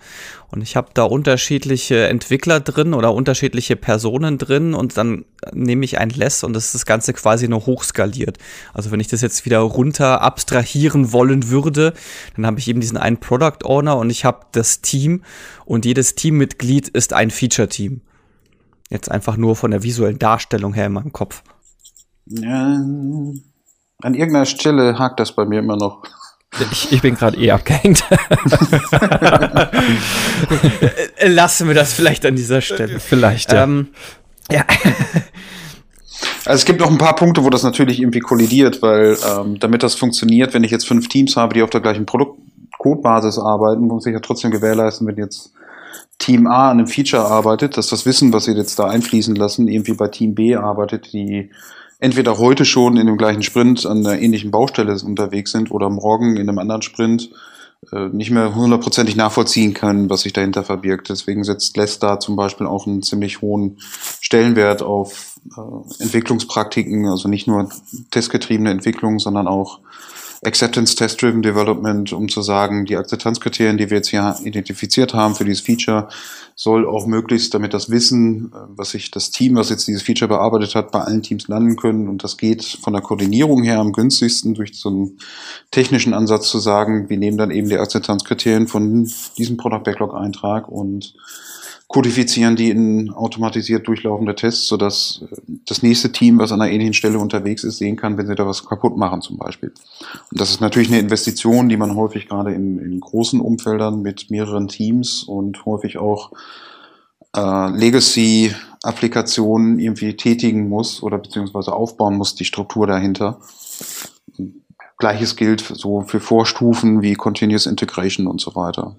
und ich habe da unterschiedliche Entwickler drin oder unterschiedliche Personen drin und dann nehme ich ein Less und das ist das Ganze quasi nur hochskaliert. Also wenn ich das jetzt wieder runter abstrahieren wollen würde, dann habe ich eben diesen einen Product Owner und ich habe das Team und jedes Teammitglied ist ein Feature Team. Jetzt einfach nur von der visuellen Darstellung her in meinem Kopf. Ja, an irgendeiner Stelle hakt das bei mir immer noch. Ich, ich bin gerade eh abgehängt. [laughs] Lassen wir das vielleicht an dieser Stelle. Vielleicht, ja. Ähm, ja. Also es gibt noch ein paar Punkte, wo das natürlich irgendwie kollidiert, weil ähm, damit das funktioniert, wenn ich jetzt fünf Teams habe, die auf der gleichen Produkt-Codebasis arbeiten, muss ich ja trotzdem gewährleisten, wenn jetzt Team A an einem Feature arbeitet, dass das Wissen, was sie jetzt da einfließen lassen, irgendwie bei Team B arbeitet, die entweder heute schon in dem gleichen Sprint an einer ähnlichen Baustelle unterwegs sind oder morgen in einem anderen Sprint äh, nicht mehr hundertprozentig nachvollziehen können, was sich dahinter verbirgt. Deswegen setzt da zum Beispiel auch einen ziemlich hohen Stellenwert auf äh, Entwicklungspraktiken, also nicht nur testgetriebene Entwicklung, sondern auch Acceptance Test Driven Development, um zu sagen, die Akzeptanzkriterien, die wir jetzt hier identifiziert haben für dieses Feature, soll auch möglichst, damit das Wissen, äh, was sich das Team, was jetzt dieses Feature bearbeitet hat, bei allen Teams landen können. Und das geht von der Koordinierung her am günstigsten durch so einen technischen Ansatz zu sagen, wir nehmen dann eben die Akzeptanzkriterien von diesem Product Backlog Eintrag und kodifizieren die in automatisiert durchlaufende Tests, sodass äh, das nächste Team, was an einer ähnlichen Stelle unterwegs ist, sehen kann, wenn sie da was kaputt machen zum Beispiel. Und das ist natürlich eine Investition, die man häufig gerade in, in großen Umfeldern mit mehreren Teams und häufig auch äh, Legacy-Applikationen irgendwie tätigen muss oder beziehungsweise aufbauen muss, die Struktur dahinter. Gleiches gilt so für Vorstufen wie Continuous Integration und so weiter.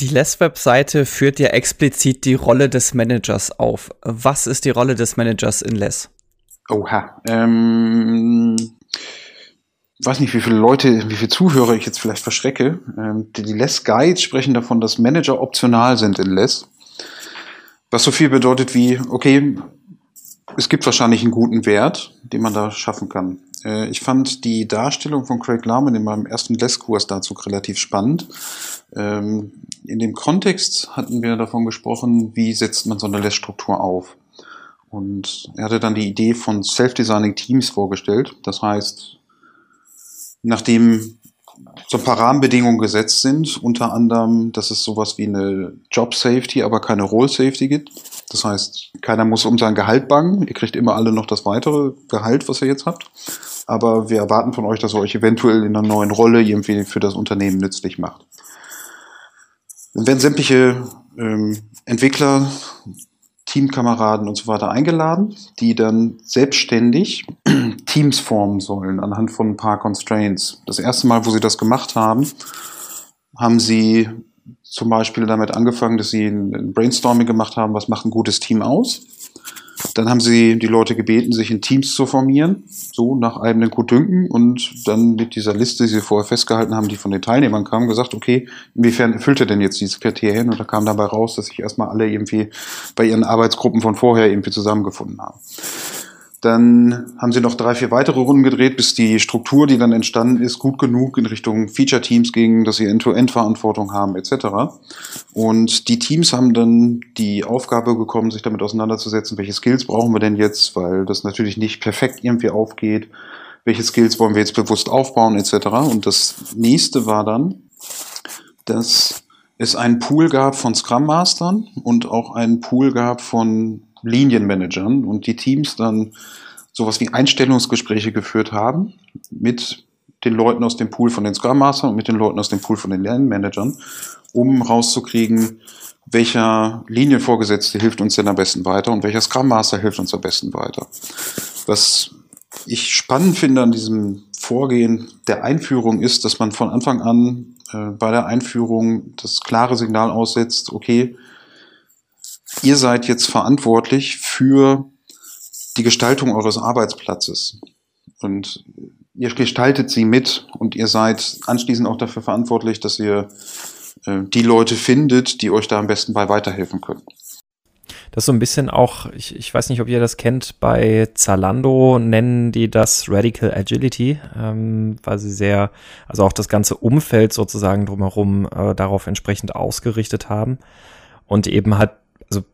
Die Less-Webseite führt ja explizit die Rolle des Managers auf. Was ist die Rolle des Managers in Less? Oha. Ähm, weiß nicht, wie viele Leute, wie viele Zuhörer ich jetzt vielleicht verschrecke. Ähm, die, die Less Guides sprechen davon, dass Manager optional sind in Less. Was so viel bedeutet wie, okay, es gibt wahrscheinlich einen guten Wert, den man da schaffen kann. Äh, ich fand die Darstellung von Craig Larman in meinem ersten Less-Kurs dazu relativ spannend. Ähm, in dem Kontext hatten wir davon gesprochen, wie setzt man so eine Less-Struktur auf. Und er hatte dann die Idee von Self-Designing Teams vorgestellt. Das heißt, nachdem so ein paar Rahmenbedingungen gesetzt sind, unter anderem, dass es sowas wie eine Job Safety, aber keine Role Safety gibt. Das heißt, keiner muss um sein Gehalt bangen. Ihr kriegt immer alle noch das weitere Gehalt, was ihr jetzt habt aber wir erwarten von euch, dass ihr euch eventuell in einer neuen Rolle irgendwie für das Unternehmen nützlich macht. Dann werden sämtliche ähm, Entwickler, Teamkameraden und so weiter eingeladen, die dann selbstständig [clears throat] Teams formen sollen anhand von ein paar Constraints. Das erste Mal, wo sie das gemacht haben, haben sie zum Beispiel damit angefangen, dass sie ein Brainstorming gemacht haben, was macht ein gutes Team aus. Dann haben sie die Leute gebeten, sich in Teams zu formieren, so nach eigenen Gutdünken und dann mit dieser Liste, die sie vorher festgehalten haben, die von den Teilnehmern kam, gesagt, okay, inwiefern erfüllt er denn jetzt diese Kriterien? Und da kam dabei raus, dass sich erstmal alle irgendwie bei ihren Arbeitsgruppen von vorher irgendwie zusammengefunden haben. Dann haben sie noch drei, vier weitere Runden gedreht, bis die Struktur, die dann entstanden ist, gut genug in Richtung Feature-Teams ging, dass sie End-to-End-Verantwortung haben etc. Und die Teams haben dann die Aufgabe bekommen, sich damit auseinanderzusetzen, welche Skills brauchen wir denn jetzt, weil das natürlich nicht perfekt irgendwie aufgeht. Welche Skills wollen wir jetzt bewusst aufbauen etc. Und das nächste war dann, dass es einen Pool gab von Scrum Mastern und auch einen Pool gab von Linienmanagern und die Teams dann sowas wie Einstellungsgespräche geführt haben mit den Leuten aus dem Pool von den Scrum Mastern und mit den Leuten aus dem Pool von den Lernmanagern, um rauszukriegen, welcher Linienvorgesetzte hilft uns denn am besten weiter und welcher Scrum Master hilft uns am besten weiter. Was ich spannend finde an diesem Vorgehen der Einführung ist, dass man von Anfang an äh, bei der Einführung das klare Signal aussetzt, okay, ihr seid jetzt verantwortlich für die Gestaltung eures Arbeitsplatzes. Und ihr gestaltet sie mit und ihr seid anschließend auch dafür verantwortlich, dass ihr äh, die Leute findet, die euch da am besten bei weiterhelfen können. Das ist so ein bisschen auch, ich, ich weiß nicht, ob ihr das kennt, bei Zalando nennen die das Radical Agility, ähm, weil sie sehr, also auch das ganze Umfeld sozusagen drumherum äh, darauf entsprechend ausgerichtet haben und eben halt, also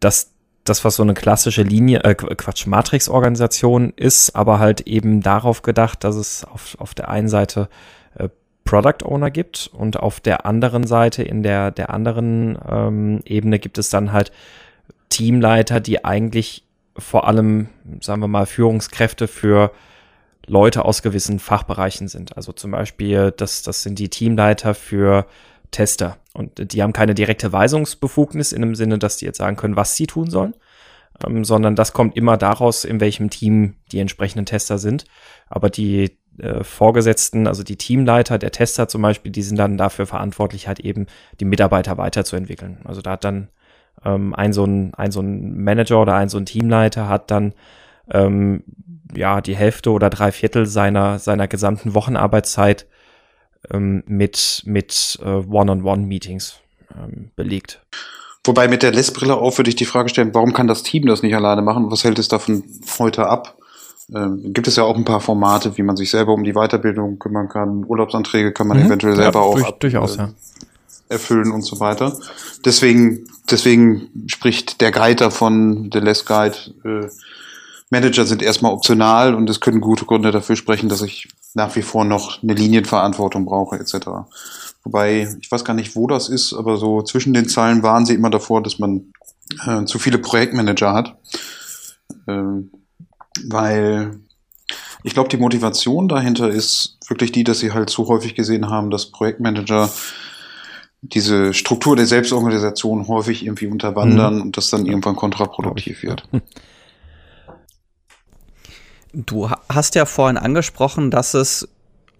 das, das, was so eine klassische Linie, äh, Quatsch, Matrix-Organisation ist, aber halt eben darauf gedacht, dass es auf, auf der einen Seite äh, Product Owner gibt und auf der anderen Seite, in der, der anderen ähm, Ebene gibt es dann halt Teamleiter, die eigentlich vor allem, sagen wir mal, Führungskräfte für Leute aus gewissen Fachbereichen sind. Also zum Beispiel, das, das sind die Teamleiter für Tester. Und die haben keine direkte Weisungsbefugnis in dem Sinne, dass die jetzt sagen können, was sie tun sollen, ähm, sondern das kommt immer daraus, in welchem Team die entsprechenden Tester sind. Aber die äh, Vorgesetzten, also die Teamleiter der Tester zum Beispiel, die sind dann dafür verantwortlich, halt eben die Mitarbeiter weiterzuentwickeln. Also da hat dann ähm, ein, so ein, ein so ein Manager oder ein so ein Teamleiter hat dann ähm, ja die Hälfte oder drei Viertel seiner, seiner gesamten Wochenarbeitszeit ähm, mit, mit äh, One-on-One-Meetings ähm, belegt. Wobei mit der Lessbrille auf würde ich die Frage stellen, warum kann das Team das nicht alleine machen? Was hält es davon heute ab? Ähm, gibt es ja auch ein paar Formate, wie man sich selber um die Weiterbildung kümmern kann. Urlaubsanträge kann man mhm. eventuell selber ja, auch durch, ab, durchaus, äh, ja. erfüllen und so weiter. Deswegen, deswegen spricht der Guide davon, der Less Guide, äh, Manager sind erstmal optional und es können gute Gründe dafür sprechen, dass ich nach wie vor noch eine Linienverantwortung brauche, etc. Wobei, ich weiß gar nicht, wo das ist, aber so zwischen den Zeilen waren sie immer davor, dass man äh, zu viele Projektmanager hat. Ähm, weil ich glaube, die Motivation dahinter ist wirklich die, dass sie halt zu häufig gesehen haben, dass Projektmanager diese Struktur der Selbstorganisation häufig irgendwie unterwandern mhm. und das dann irgendwann kontraproduktiv wird. [laughs] Du hast ja vorhin angesprochen, dass es,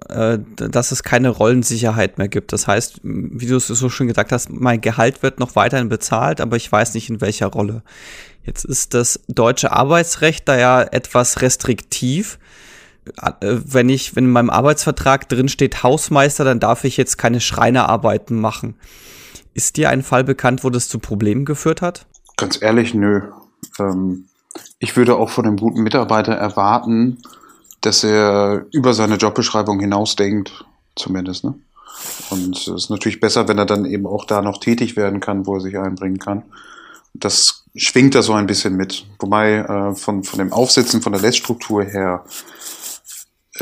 äh, dass es keine Rollensicherheit mehr gibt. Das heißt, wie du es so schön gesagt hast, mein Gehalt wird noch weiterhin bezahlt, aber ich weiß nicht in welcher Rolle. Jetzt ist das deutsche Arbeitsrecht da ja etwas restriktiv. Äh, wenn ich, wenn in meinem Arbeitsvertrag drin steht Hausmeister, dann darf ich jetzt keine Schreinerarbeiten machen. Ist dir ein Fall bekannt, wo das zu Problemen geführt hat? Ganz ehrlich, nö. Ähm, ich würde auch von einem guten Mitarbeiter erwarten, dass er über seine Jobbeschreibung hinausdenkt, zumindest. Ne? Und es ist natürlich besser, wenn er dann eben auch da noch tätig werden kann, wo er sich einbringen kann. Das schwingt da so ein bisschen mit. Wobei äh, von, von dem Aufsetzen, von der Lessstruktur her,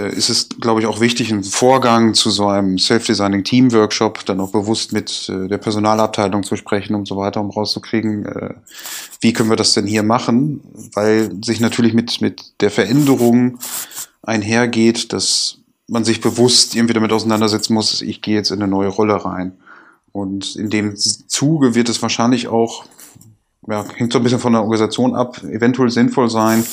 ist es, glaube ich, auch wichtig, im Vorgang zu so einem Self-Designing Team Workshop dann auch bewusst mit äh, der Personalabteilung zu sprechen und so weiter, um rauszukriegen, äh, wie können wir das denn hier machen, weil sich natürlich mit, mit der Veränderung einhergeht, dass man sich bewusst irgendwie damit auseinandersetzen muss, ich gehe jetzt in eine neue Rolle rein. Und in dem Zuge wird es wahrscheinlich auch, ja, hängt so ein bisschen von der Organisation ab, eventuell sinnvoll sein,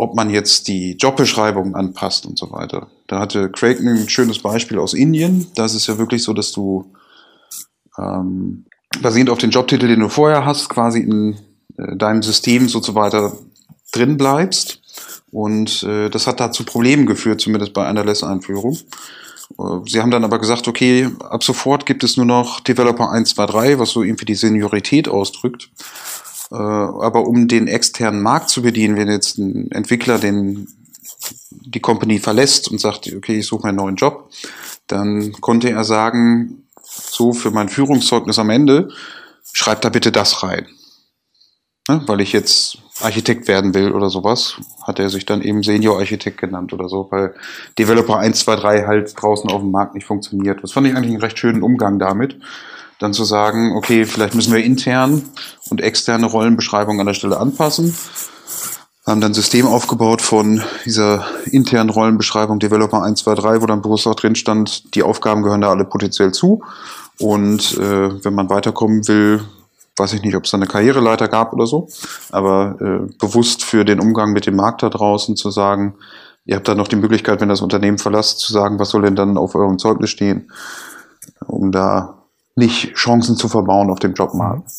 ob man jetzt die Jobbeschreibung anpasst und so weiter. Da hatte Craig ein schönes Beispiel aus Indien. Da ist es ja wirklich so, dass du ähm, basierend auf den Jobtitel, den du vorher hast, quasi in äh, deinem System so weiter drin bleibst. Und äh, das hat da zu Problemen geführt, zumindest bei einer Less-Einführung. Äh, sie haben dann aber gesagt, okay, ab sofort gibt es nur noch Developer 1, 2, 3, was so irgendwie die Seniorität ausdrückt. Äh, aber um den externen Markt zu bedienen, wenn jetzt ein Entwickler den, die Company verlässt und sagt, okay, ich suche einen neuen Job, dann konnte er sagen, so für mein Führungszeugnis am Ende, schreib da bitte das rein. Ne? Weil ich jetzt Architekt werden will oder sowas, hat er sich dann eben Senior Architekt genannt oder so, weil Developer 1, 2, 3 halt draußen auf dem Markt nicht funktioniert. Das fand ich eigentlich einen recht schönen Umgang damit. Dann zu sagen, okay, vielleicht müssen wir intern und externe Rollenbeschreibungen an der Stelle anpassen. Haben dann ein System aufgebaut von dieser internen Rollenbeschreibung Developer 1, 2, 3, wo dann bewusst auch drin stand, die Aufgaben gehören da alle potenziell zu. Und äh, wenn man weiterkommen will, weiß ich nicht, ob es da eine Karriereleiter gab oder so, aber äh, bewusst für den Umgang mit dem Markt da draußen zu sagen, ihr habt da noch die Möglichkeit, wenn das Unternehmen verlasst, zu sagen, was soll denn dann auf eurem Zeugnis stehen, um da nicht Chancen zu verbauen auf dem Jobmarkt.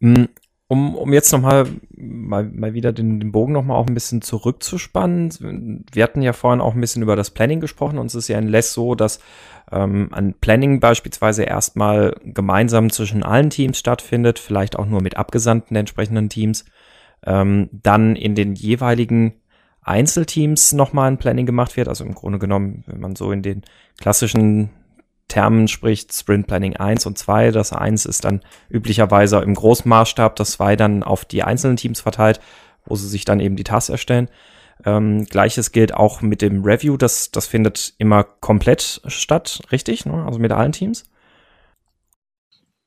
Mhm. Um, um jetzt nochmal mal, mal wieder den, den Bogen nochmal auch ein bisschen zurückzuspannen. Wir hatten ja vorhin auch ein bisschen über das Planning gesprochen. Uns ist ja in Less so, dass ähm, ein Planning beispielsweise erstmal gemeinsam zwischen allen Teams stattfindet, vielleicht auch nur mit Abgesandten entsprechenden Teams. Ähm, dann in den jeweiligen Einzelteams nochmal ein Planning gemacht wird. Also im Grunde genommen, wenn man so in den klassischen Termen spricht, Sprint Planning 1 und 2. Das 1 ist dann üblicherweise im großen Maßstab, das 2 dann auf die einzelnen Teams verteilt, wo sie sich dann eben die Tasks erstellen. Ähm, Gleiches gilt auch mit dem Review, das, das findet immer komplett statt, richtig? Ne? Also mit allen Teams?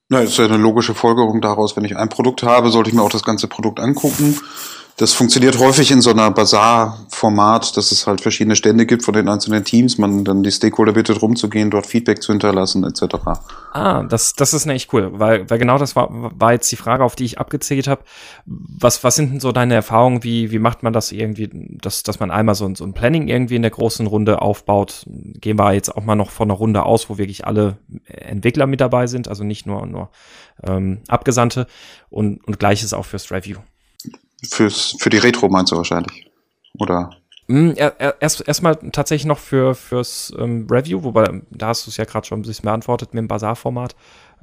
Das ist ja eine logische Folgerung daraus, wenn ich ein Produkt habe, sollte ich mir auch das ganze Produkt angucken das funktioniert häufig in so einer Bazar-Format, dass es halt verschiedene Stände gibt von den einzelnen Teams, man dann die Stakeholder bittet rumzugehen, dort Feedback zu hinterlassen, etc. Ah, das, das ist echt cool, weil, weil genau das war, war jetzt die Frage, auf die ich abgezählt habe. Was, was sind denn so deine Erfahrungen, wie, wie macht man das irgendwie, dass, dass man einmal so, so ein Planning irgendwie in der großen Runde aufbaut? Gehen wir jetzt auch mal noch von einer Runde aus, wo wirklich alle Entwickler mit dabei sind, also nicht nur, nur ähm, Abgesandte und, und gleiches auch fürs Review. Fürs, für die Retro meinst du wahrscheinlich? Oder? Mm, erst erstmal tatsächlich noch für fürs ähm, Review, wobei da hast du es ja gerade schon ein bisschen beantwortet mit dem Bazar-Format.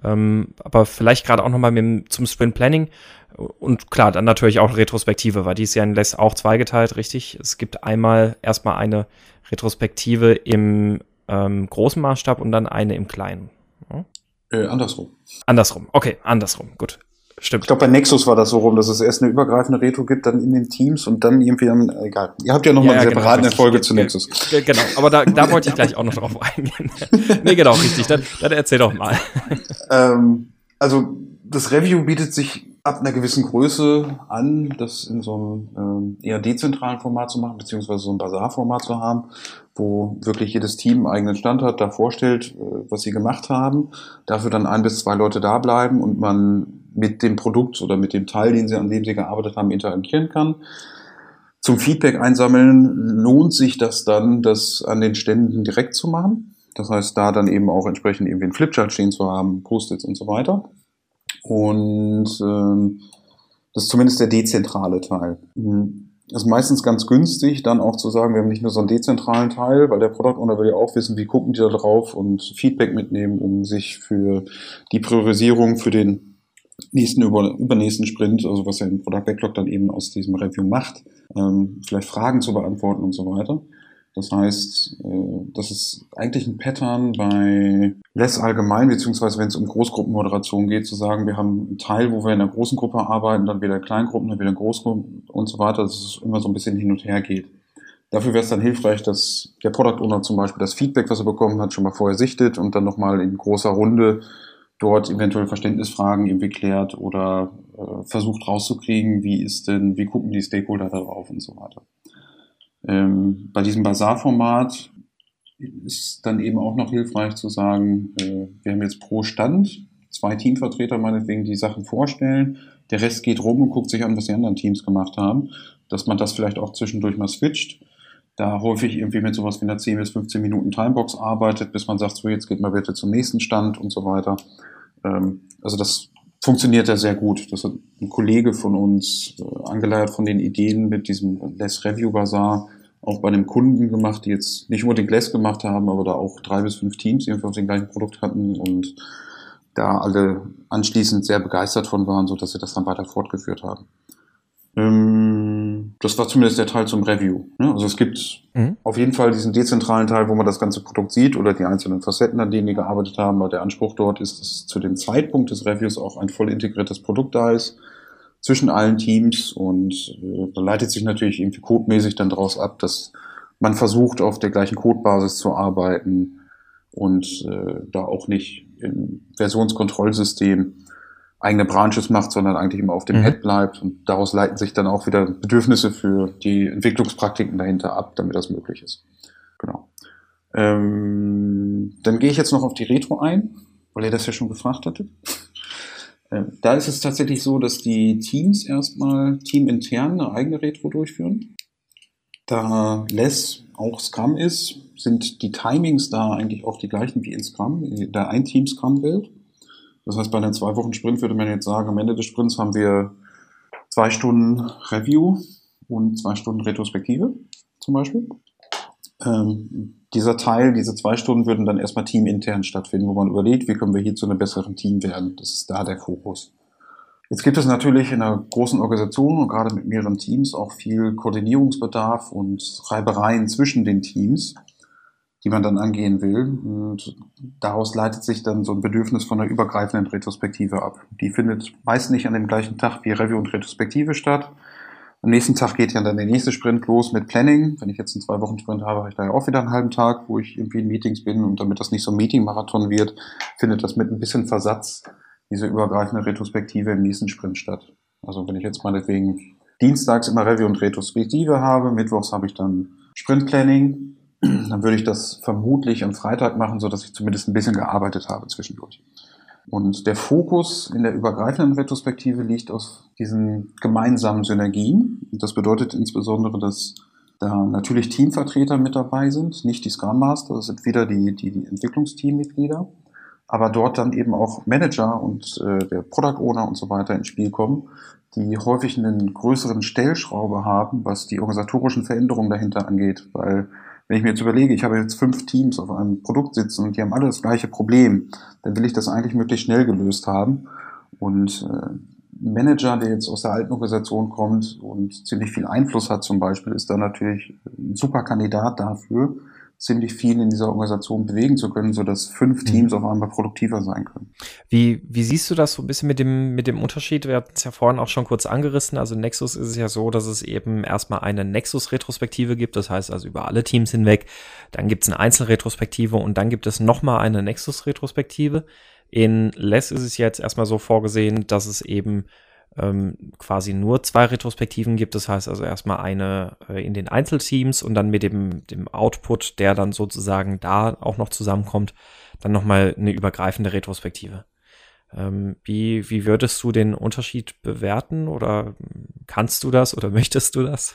Ähm, aber vielleicht gerade auch nochmal mit zum Sprint Planning und klar, dann natürlich auch Retrospektive, weil die ist ja in LESS auch zweigeteilt, richtig? Es gibt einmal erstmal eine Retrospektive im ähm, großen Maßstab und dann eine im kleinen. Ja? Äh, andersrum. Andersrum, okay, andersrum, gut. Stimmt. Ich glaube, bei Nexus war das so rum, dass es erst eine übergreifende Retro gibt, dann in den Teams und dann irgendwie, am, egal. Ihr habt ja noch ja, mal eine genau, separate Folge zu Nexus. Genau, aber da, da wollte ich gleich auch noch drauf eingehen. [laughs] nee, genau, richtig. Dann, dann erzähl doch mal. ähm, also, das Review bietet sich ab einer gewissen Größe an, das in so einem ähm, eher dezentralen Format zu machen, beziehungsweise so ein Bazar-Format zu haben, wo wirklich jedes Team einen eigenen Stand hat, da vorstellt, äh, was sie gemacht haben, dafür dann ein bis zwei Leute da bleiben und man mit dem Produkt oder mit dem Teil, den sie, an dem sie gearbeitet haben, interagieren kann. Zum Feedback einsammeln lohnt sich das dann, das an den Ständen direkt zu machen. Das heißt, da dann eben auch entsprechend irgendwie einen Flipchart stehen zu haben, Post-its und so weiter. Und ähm, das ist zumindest der dezentrale Teil. Mhm. Das ist meistens ganz günstig, dann auch zu sagen, wir haben nicht nur so einen dezentralen Teil, weil der Product Owner will ja auch wissen, wie gucken die da drauf und Feedback mitnehmen, um sich für die Priorisierung für den nächsten, über, übernächsten Sprint, also was ja ein Product Backlog dann eben aus diesem Review macht, ähm, vielleicht Fragen zu beantworten und so weiter. Das heißt, äh, das ist eigentlich ein Pattern bei Less allgemein, beziehungsweise wenn es um Großgruppenmoderation geht, zu sagen, wir haben einen Teil, wo wir in einer großen Gruppe arbeiten, dann wieder Kleingruppen, dann wieder Großgruppen und so weiter, dass es immer so ein bisschen hin und her geht. Dafür wäre es dann hilfreich, dass der Product Owner zum Beispiel das Feedback, was er bekommen hat, schon mal vorher sichtet und dann nochmal in großer Runde dort eventuell Verständnisfragen irgendwie klärt oder äh, versucht rauszukriegen, wie ist denn, wie gucken die Stakeholder darauf und so weiter. Ähm, bei diesem Bazar-Format ist dann eben auch noch hilfreich zu sagen, äh, wir haben jetzt pro Stand zwei Teamvertreter meinetwegen, die Sachen vorstellen. Der Rest geht rum und guckt sich an, was die anderen Teams gemacht haben. Dass man das vielleicht auch zwischendurch mal switcht. Da häufig irgendwie mit sowas wie einer 10 bis 15 Minuten Timebox arbeitet, bis man sagt, so jetzt geht mal bitte zum nächsten Stand und so weiter. Ähm, also das funktioniert ja sehr gut. Das hat ein Kollege von uns äh, angeleiert von den Ideen mit diesem Less Review Bazaar auch bei einem Kunden gemacht, die jetzt nicht unbedingt Less gemacht haben, aber da auch drei bis fünf Teams irgendwie auf dem gleichen Produkt hatten und da alle anschließend sehr begeistert von waren, so dass sie das dann weiter fortgeführt haben. Ähm, das war zumindest der Teil zum Review. Ne? Also es gibt mhm. auf jeden Fall diesen dezentralen Teil, wo man das ganze Produkt sieht oder die einzelnen Facetten, an denen wir gearbeitet haben. Aber der Anspruch dort ist, dass zu dem Zeitpunkt des Reviews auch ein voll integriertes Produkt da ist zwischen allen Teams und äh, da leitet sich natürlich irgendwie codemäßig dann daraus ab, dass man versucht, auf der gleichen Codebasis zu arbeiten und äh, da auch nicht im Versionskontrollsystem eigene Branches macht, sondern eigentlich immer auf dem mhm. Head bleibt. Und daraus leiten sich dann auch wieder Bedürfnisse für die Entwicklungspraktiken dahinter ab, damit das möglich ist. Genau. Ähm, dann gehe ich jetzt noch auf die Retro ein, weil ihr das ja schon gefragt hattet. Ähm, da ist es tatsächlich so, dass die Teams erstmal teamintern eine eigene Retro durchführen. Da Less auch Scrum ist, sind die Timings da eigentlich auch die gleichen wie in Scrum, in der Ein-Team-Scrum-Welt. Das heißt, bei einem zwei Wochen Sprint würde man jetzt sagen, am Ende des Sprints haben wir zwei Stunden Review und zwei Stunden Retrospektive zum Beispiel. Ähm, dieser Teil, diese zwei Stunden würden dann erstmal teamintern stattfinden, wo man überlegt, wie können wir hier zu einem besseren Team werden. Das ist da der Fokus. Jetzt gibt es natürlich in einer großen Organisation und gerade mit mehreren Teams auch viel Koordinierungsbedarf und Reibereien zwischen den Teams die man dann angehen will. Und daraus leitet sich dann so ein Bedürfnis von einer übergreifenden Retrospektive ab. Die findet meist nicht an dem gleichen Tag wie Review und Retrospektive statt. Am nächsten Tag geht ja dann der nächste Sprint los mit Planning. Wenn ich jetzt einen zwei Wochen Sprint habe, habe ich da ja auch wieder einen halben Tag, wo ich irgendwie in Meetings bin. Und damit das nicht so ein Meeting-Marathon wird, findet das mit ein bisschen Versatz diese übergreifende Retrospektive im nächsten Sprint statt. Also wenn ich jetzt meinetwegen dienstags immer Review und Retrospektive habe, mittwochs habe ich dann Sprint Planning, [clears throat] dann würde ich das vermutlich am Freitag machen, so dass ich zumindest ein bisschen gearbeitet habe zwischendurch. Und der Fokus in der übergreifenden Retrospektive liegt auf diesen gemeinsamen Synergien. Das bedeutet insbesondere, dass da natürlich Teamvertreter mit dabei sind, nicht die Scrum Master, das sind wieder die, die, die Entwicklungsteammitglieder, aber dort dann eben auch Manager und äh, der Product Owner und so weiter ins Spiel kommen, die häufig einen größeren Stellschraube haben, was die organisatorischen Veränderungen dahinter angeht, weil wenn ich mir jetzt überlege, ich habe jetzt fünf Teams auf einem Produkt sitzen und die haben alle das gleiche Problem, dann will ich das eigentlich möglichst schnell gelöst haben. Und äh, ein Manager, der jetzt aus der alten Organisation kommt und ziemlich viel Einfluss hat zum Beispiel, ist da natürlich ein super Kandidat dafür, ziemlich viel in dieser Organisation bewegen zu können, so dass fünf mhm. Teams auf einmal produktiver sein können. Wie, wie siehst du das so ein bisschen mit dem, mit dem Unterschied? Wir hatten es ja vorhin auch schon kurz angerissen. Also Nexus ist es ja so, dass es eben erstmal eine Nexus-Retrospektive gibt, das heißt also über alle Teams hinweg. Dann gibt es eine Einzelretrospektive und dann gibt es nochmal eine Nexus-Retrospektive. In Less ist es jetzt erstmal so vorgesehen, dass es eben ähm, quasi nur zwei Retrospektiven gibt. Das heißt also erstmal eine äh, in den Einzelteams und dann mit dem, dem Output, der dann sozusagen da auch noch zusammenkommt, dann nochmal eine übergreifende Retrospektive. Ähm, wie, wie würdest du den Unterschied bewerten oder kannst du das oder [laughs] möchtest du das?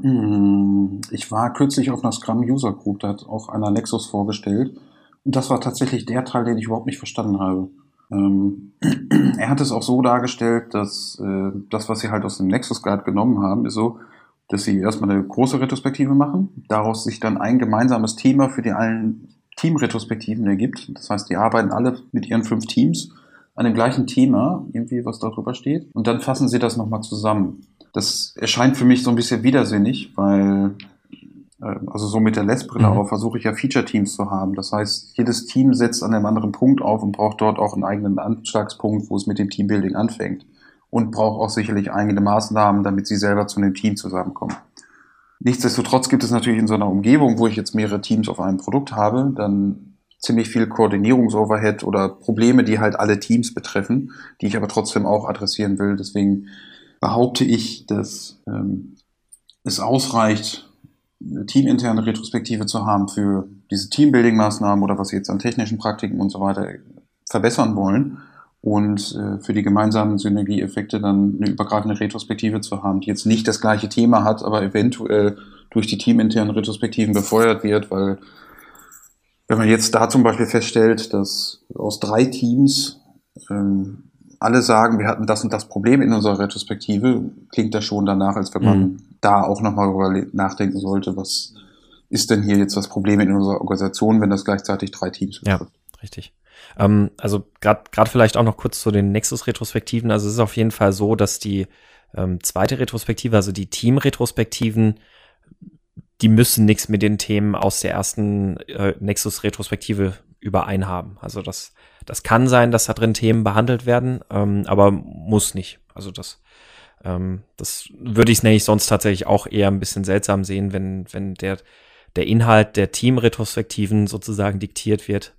Hm, ich war kürzlich auf einer Scrum User Group, da hat auch einer Nexus vorgestellt. Und das war tatsächlich der Teil, den ich überhaupt nicht verstanden habe. Ähm, er hat es auch so dargestellt, dass äh, das, was sie halt aus dem Nexus Guide genommen haben, ist so, dass sie erstmal eine große Retrospektive machen, daraus sich dann ein gemeinsames Thema für die allen Teamretrospektiven ergibt. Das heißt, die arbeiten alle mit ihren fünf Teams an dem gleichen Thema, irgendwie was darüber steht, und dann fassen sie das nochmal zusammen. Das erscheint für mich so ein bisschen widersinnig, weil also so mit der Lessbrille mhm. auf, versuche ich ja Feature-Teams zu haben. Das heißt, jedes Team setzt an einem anderen Punkt auf und braucht dort auch einen eigenen Anschlagspunkt, wo es mit dem Teambuilding anfängt. Und braucht auch sicherlich eigene Maßnahmen, damit sie selber zu einem Team zusammenkommen. Nichtsdestotrotz gibt es natürlich in so einer Umgebung, wo ich jetzt mehrere Teams auf einem Produkt habe, dann ziemlich viel Koordinierungsoverhead oder Probleme, die halt alle Teams betreffen, die ich aber trotzdem auch adressieren will. Deswegen behaupte ich, dass ähm, es ausreicht, eine teaminterne Retrospektive zu haben für diese Teambuilding-Maßnahmen oder was sie jetzt an technischen Praktiken und so weiter verbessern wollen und äh, für die gemeinsamen Synergieeffekte dann eine übergreifende Retrospektive zu haben, die jetzt nicht das gleiche Thema hat, aber eventuell durch die teaminternen Retrospektiven befeuert wird, weil wenn man jetzt da zum Beispiel feststellt, dass aus drei Teams ähm, alle sagen, wir hatten das und das Problem in unserer Retrospektive, klingt das schon danach, als wenn man mhm. Da auch nochmal darüber nachdenken sollte, was ist denn hier jetzt das Problem in unserer Organisation, wenn das gleichzeitig drei Teams betrifft. Ja, richtig. Ähm, also gerade vielleicht auch noch kurz zu den Nexus-Retrospektiven. Also es ist auf jeden Fall so, dass die ähm, zweite Retrospektive, also die Team-Retrospektiven, die müssen nichts mit den Themen aus der ersten äh, Nexus-Retrospektive übereinhaben. Also das, das kann sein, dass da drin Themen behandelt werden, ähm, aber muss nicht. Also das, ähm, das würde ich nämlich sonst tatsächlich auch eher ein bisschen seltsam sehen, wenn, wenn der, der Inhalt der Team-Retrospektiven sozusagen diktiert wird.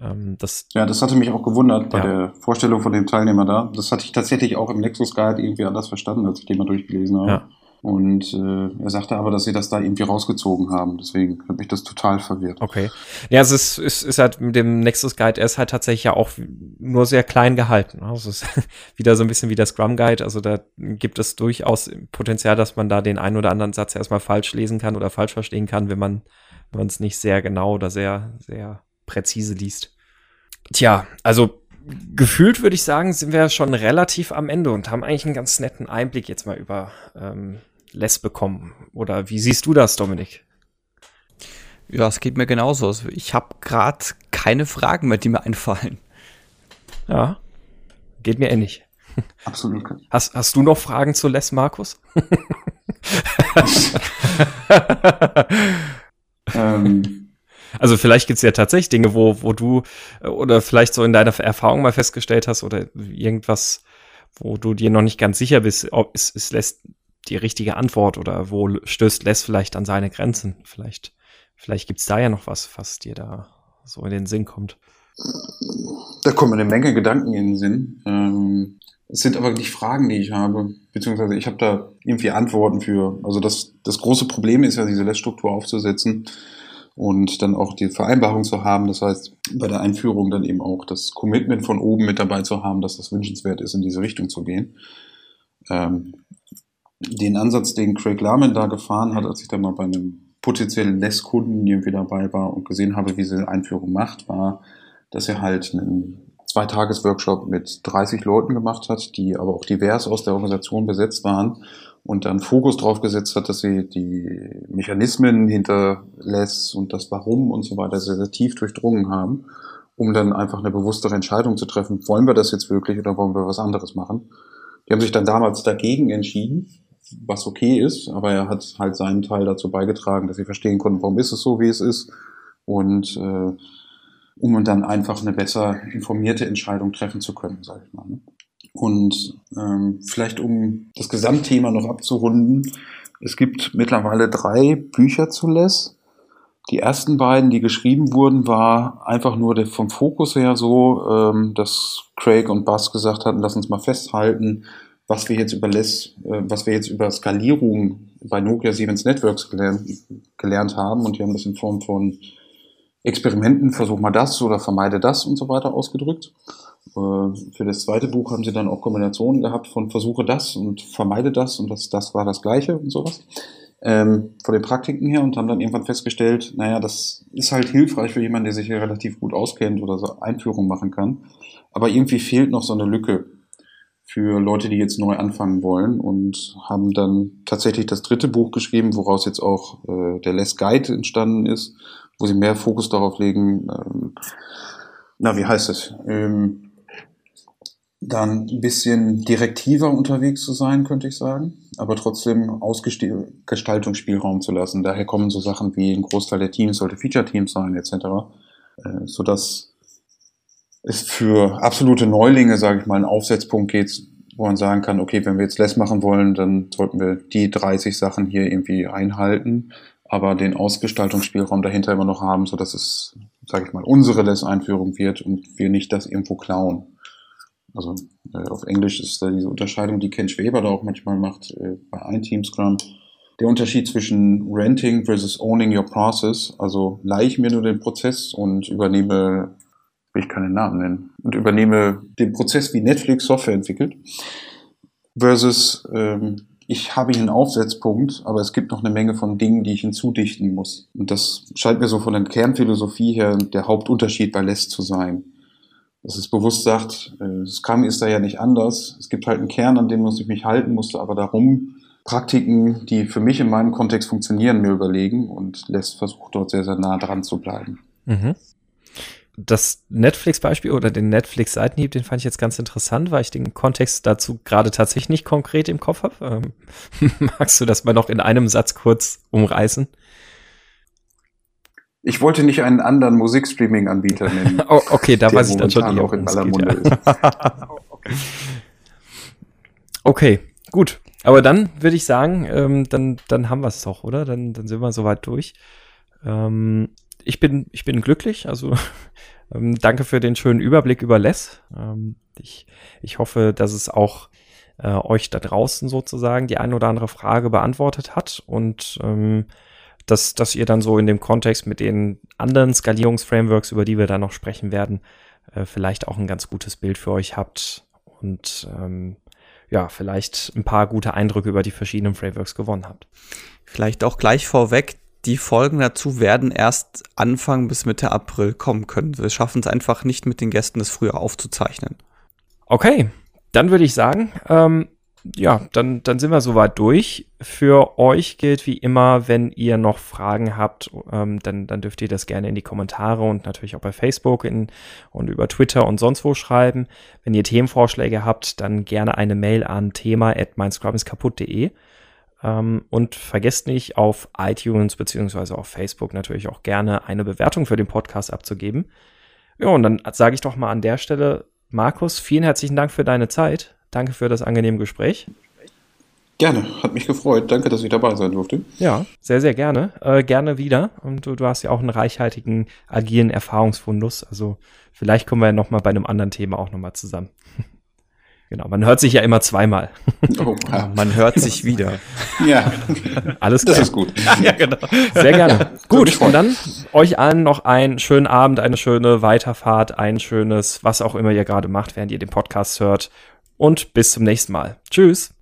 Ähm, das ja, das hatte mich auch gewundert bei ja. der Vorstellung von dem Teilnehmer da. Das hatte ich tatsächlich auch im Nexus Guide irgendwie anders verstanden, als ich den mal durchgelesen habe. Ja. Und äh, er sagte aber, dass sie das da irgendwie rausgezogen haben. Deswegen hat mich das total verwirrt. Okay. Ja, es ist, ist, ist halt mit dem Nexus Guide, ist halt tatsächlich ja auch nur sehr klein gehalten. Also es ist [laughs] wieder so ein bisschen wie der Scrum Guide. Also da gibt es durchaus Potenzial, dass man da den einen oder anderen Satz erstmal falsch lesen kann oder falsch verstehen kann, wenn man wenn man es nicht sehr genau oder sehr, sehr präzise liest. Tja, also gefühlt würde ich sagen, sind wir schon relativ am Ende und haben eigentlich einen ganz netten Einblick jetzt mal über ähm, Les bekommen. Oder wie siehst du das, Dominik? Ja, es geht mir genauso. Also ich habe gerade keine Fragen mehr, die mir einfallen. Ja, geht mir ähnlich. Absolut. Hast, hast du noch Fragen zu Les, Markus? [laughs] ähm, also vielleicht gibt es ja tatsächlich Dinge, wo, wo du äh, oder vielleicht so in deiner Erfahrung mal festgestellt hast oder irgendwas, wo du dir noch nicht ganz sicher bist, ob es, es lässt die richtige Antwort oder wo stößt Les vielleicht an seine Grenzen? Vielleicht, vielleicht gibt's da ja noch was, was dir da so in den Sinn kommt. Da kommen eine Menge Gedanken in den Sinn. Ähm, es sind aber nicht Fragen, die ich habe, beziehungsweise ich habe da irgendwie Antworten für. Also das, das große Problem ist ja, diese Les-Struktur aufzusetzen und dann auch die Vereinbarung zu haben. Das heißt, bei der Einführung dann eben auch das Commitment von oben mit dabei zu haben, dass das wünschenswert ist, in diese Richtung zu gehen. Ähm, den Ansatz, den Craig Larman da gefahren hat, als ich da mal bei einem potenziellen Less-Kunden irgendwie dabei war und gesehen habe, wie sie eine Einführung macht, war, dass er halt einen Zweitages-Workshop mit 30 Leuten gemacht hat, die aber auch divers aus der Organisation besetzt waren und dann Fokus drauf gesetzt hat, dass sie die Mechanismen hinter Less und das Warum und so weiter sehr, sehr tief durchdrungen haben, um dann einfach eine bewusstere Entscheidung zu treffen, wollen wir das jetzt wirklich oder wollen wir was anderes machen. Die haben sich dann damals dagegen entschieden, was okay ist, aber er hat halt seinen Teil dazu beigetragen, dass sie verstehen konnten, warum ist es so, wie es ist und äh, um dann einfach eine besser informierte Entscheidung treffen zu können, sage ich mal. Ne? Und ähm, vielleicht um das Gesamtthema noch abzurunden, es gibt mittlerweile drei Bücher zu Les. Die ersten beiden, die geschrieben wurden, war einfach nur der, vom Fokus her so, ähm, dass Craig und Buzz gesagt hatten, lass uns mal festhalten, was wir jetzt über LES, äh, was wir jetzt über Skalierung bei Nokia Siemens Networks gelernt, gelernt haben und die haben das in Form von Experimenten, versuch mal das oder vermeide das und so weiter ausgedrückt. Äh, für das zweite Buch haben sie dann auch Kombinationen gehabt von versuche das und vermeide das und das, das war das gleiche und sowas. Ähm, von den Praktiken her und haben dann irgendwann festgestellt, naja, das ist halt hilfreich für jemanden, der sich hier relativ gut auskennt oder so Einführung machen kann. Aber irgendwie fehlt noch so eine Lücke für Leute, die jetzt neu anfangen wollen und haben dann tatsächlich das dritte Buch geschrieben, woraus jetzt auch äh, der Less Guide entstanden ist, wo sie mehr Fokus darauf legen, ähm, na, wie heißt es, ähm, dann ein bisschen direktiver unterwegs zu sein, könnte ich sagen, aber trotzdem Ausgestaltungsspielraum zu lassen. Daher kommen so Sachen wie ein Großteil der Teams sollte Feature-Teams sein, etc., äh, sodass ist für absolute Neulinge, sage ich mal, ein Aufsetzpunkt geht, wo man sagen kann, okay, wenn wir jetzt Less machen wollen, dann sollten wir die 30 Sachen hier irgendwie einhalten, aber den Ausgestaltungsspielraum dahinter immer noch haben, so dass es, sage ich mal, unsere Less-Einführung wird und wir nicht das irgendwo klauen. Also äh, auf Englisch ist da diese Unterscheidung, die Ken Schweber da auch manchmal macht äh, bei ein Team Scrum. Der Unterschied zwischen Renting versus Owning Your Process, also leih ich mir nur den Prozess und übernehme will ich keinen Namen nennen, und übernehme den Prozess, wie Netflix Software entwickelt, versus ähm, ich habe hier einen Aufsetzpunkt, aber es gibt noch eine Menge von Dingen, die ich hinzudichten muss. Und das scheint mir so von der Kernphilosophie her der Hauptunterschied bei LESS zu sein. Dass es bewusst sagt, äh, Scrum ist da ja nicht anders. Es gibt halt einen Kern, an dem muss ich mich halten, musste aber darum Praktiken, die für mich in meinem Kontext funktionieren, mir überlegen und LESS versucht dort sehr, sehr nah dran zu bleiben. Mhm das Netflix-Beispiel oder den Netflix-Seitenhieb, den fand ich jetzt ganz interessant, weil ich den Kontext dazu gerade tatsächlich nicht konkret im Kopf habe. Ähm, [laughs] magst du das mal noch in einem Satz kurz umreißen? Ich wollte nicht einen anderen Musikstreaming-Anbieter nennen. [laughs] oh, okay, da weiß ich dann schon auch in aller Munde ja. [laughs] okay, gut. Aber dann würde ich sagen, ähm, dann, dann haben wir es doch, oder? Dann, dann sind wir soweit durch. Ähm, ich bin, ich bin glücklich. Also [laughs] ähm, danke für den schönen Überblick über Les. Ähm, ich, ich hoffe, dass es auch äh, euch da draußen sozusagen die ein oder andere Frage beantwortet hat und ähm, dass, dass ihr dann so in dem Kontext mit den anderen Skalierungsframeworks, über die wir da noch sprechen werden, äh, vielleicht auch ein ganz gutes Bild für euch habt und ähm, ja, vielleicht ein paar gute Eindrücke über die verschiedenen Frameworks gewonnen habt. Vielleicht auch gleich vorweg, die Folgen dazu werden erst Anfang bis Mitte April kommen können. Wir schaffen es einfach nicht mit den Gästen, das früher aufzuzeichnen. Okay, dann würde ich sagen, ähm, ja, dann, dann sind wir soweit durch. Für euch gilt wie immer, wenn ihr noch Fragen habt, ähm, dann, dann dürft ihr das gerne in die Kommentare und natürlich auch bei Facebook in, und über Twitter und sonst wo schreiben. Wenn ihr Themenvorschläge habt, dann gerne eine Mail an thema at meinscrubbingskaputt.de. Ähm, und vergesst nicht, auf iTunes beziehungsweise auf Facebook natürlich auch gerne eine Bewertung für den Podcast abzugeben. Ja, und dann sage ich doch mal an der Stelle, Markus, vielen herzlichen Dank für deine Zeit. Danke für das angenehme Gespräch. Gerne, hat mich gefreut. Danke, dass ich dabei sein durfte. Ja, sehr, sehr gerne. Äh, gerne wieder. Und du, du, hast ja auch einen reichhaltigen, agilen Erfahrungsfundus. Also vielleicht kommen wir ja nochmal bei einem anderen Thema auch nochmal zusammen. [laughs] Genau, man hört sich ja immer zweimal. Oh, [laughs] ja, man hört sich wieder. Ja, alles klar. Das ist [laughs] gut. [laughs] ja, genau. Sehr gerne. gut, und dann euch allen noch einen schönen Abend, eine schöne Weiterfahrt, ein schönes, was auch immer ihr gerade macht, während ihr den Podcast hört. Und bis zum nächsten Mal. Tschüss.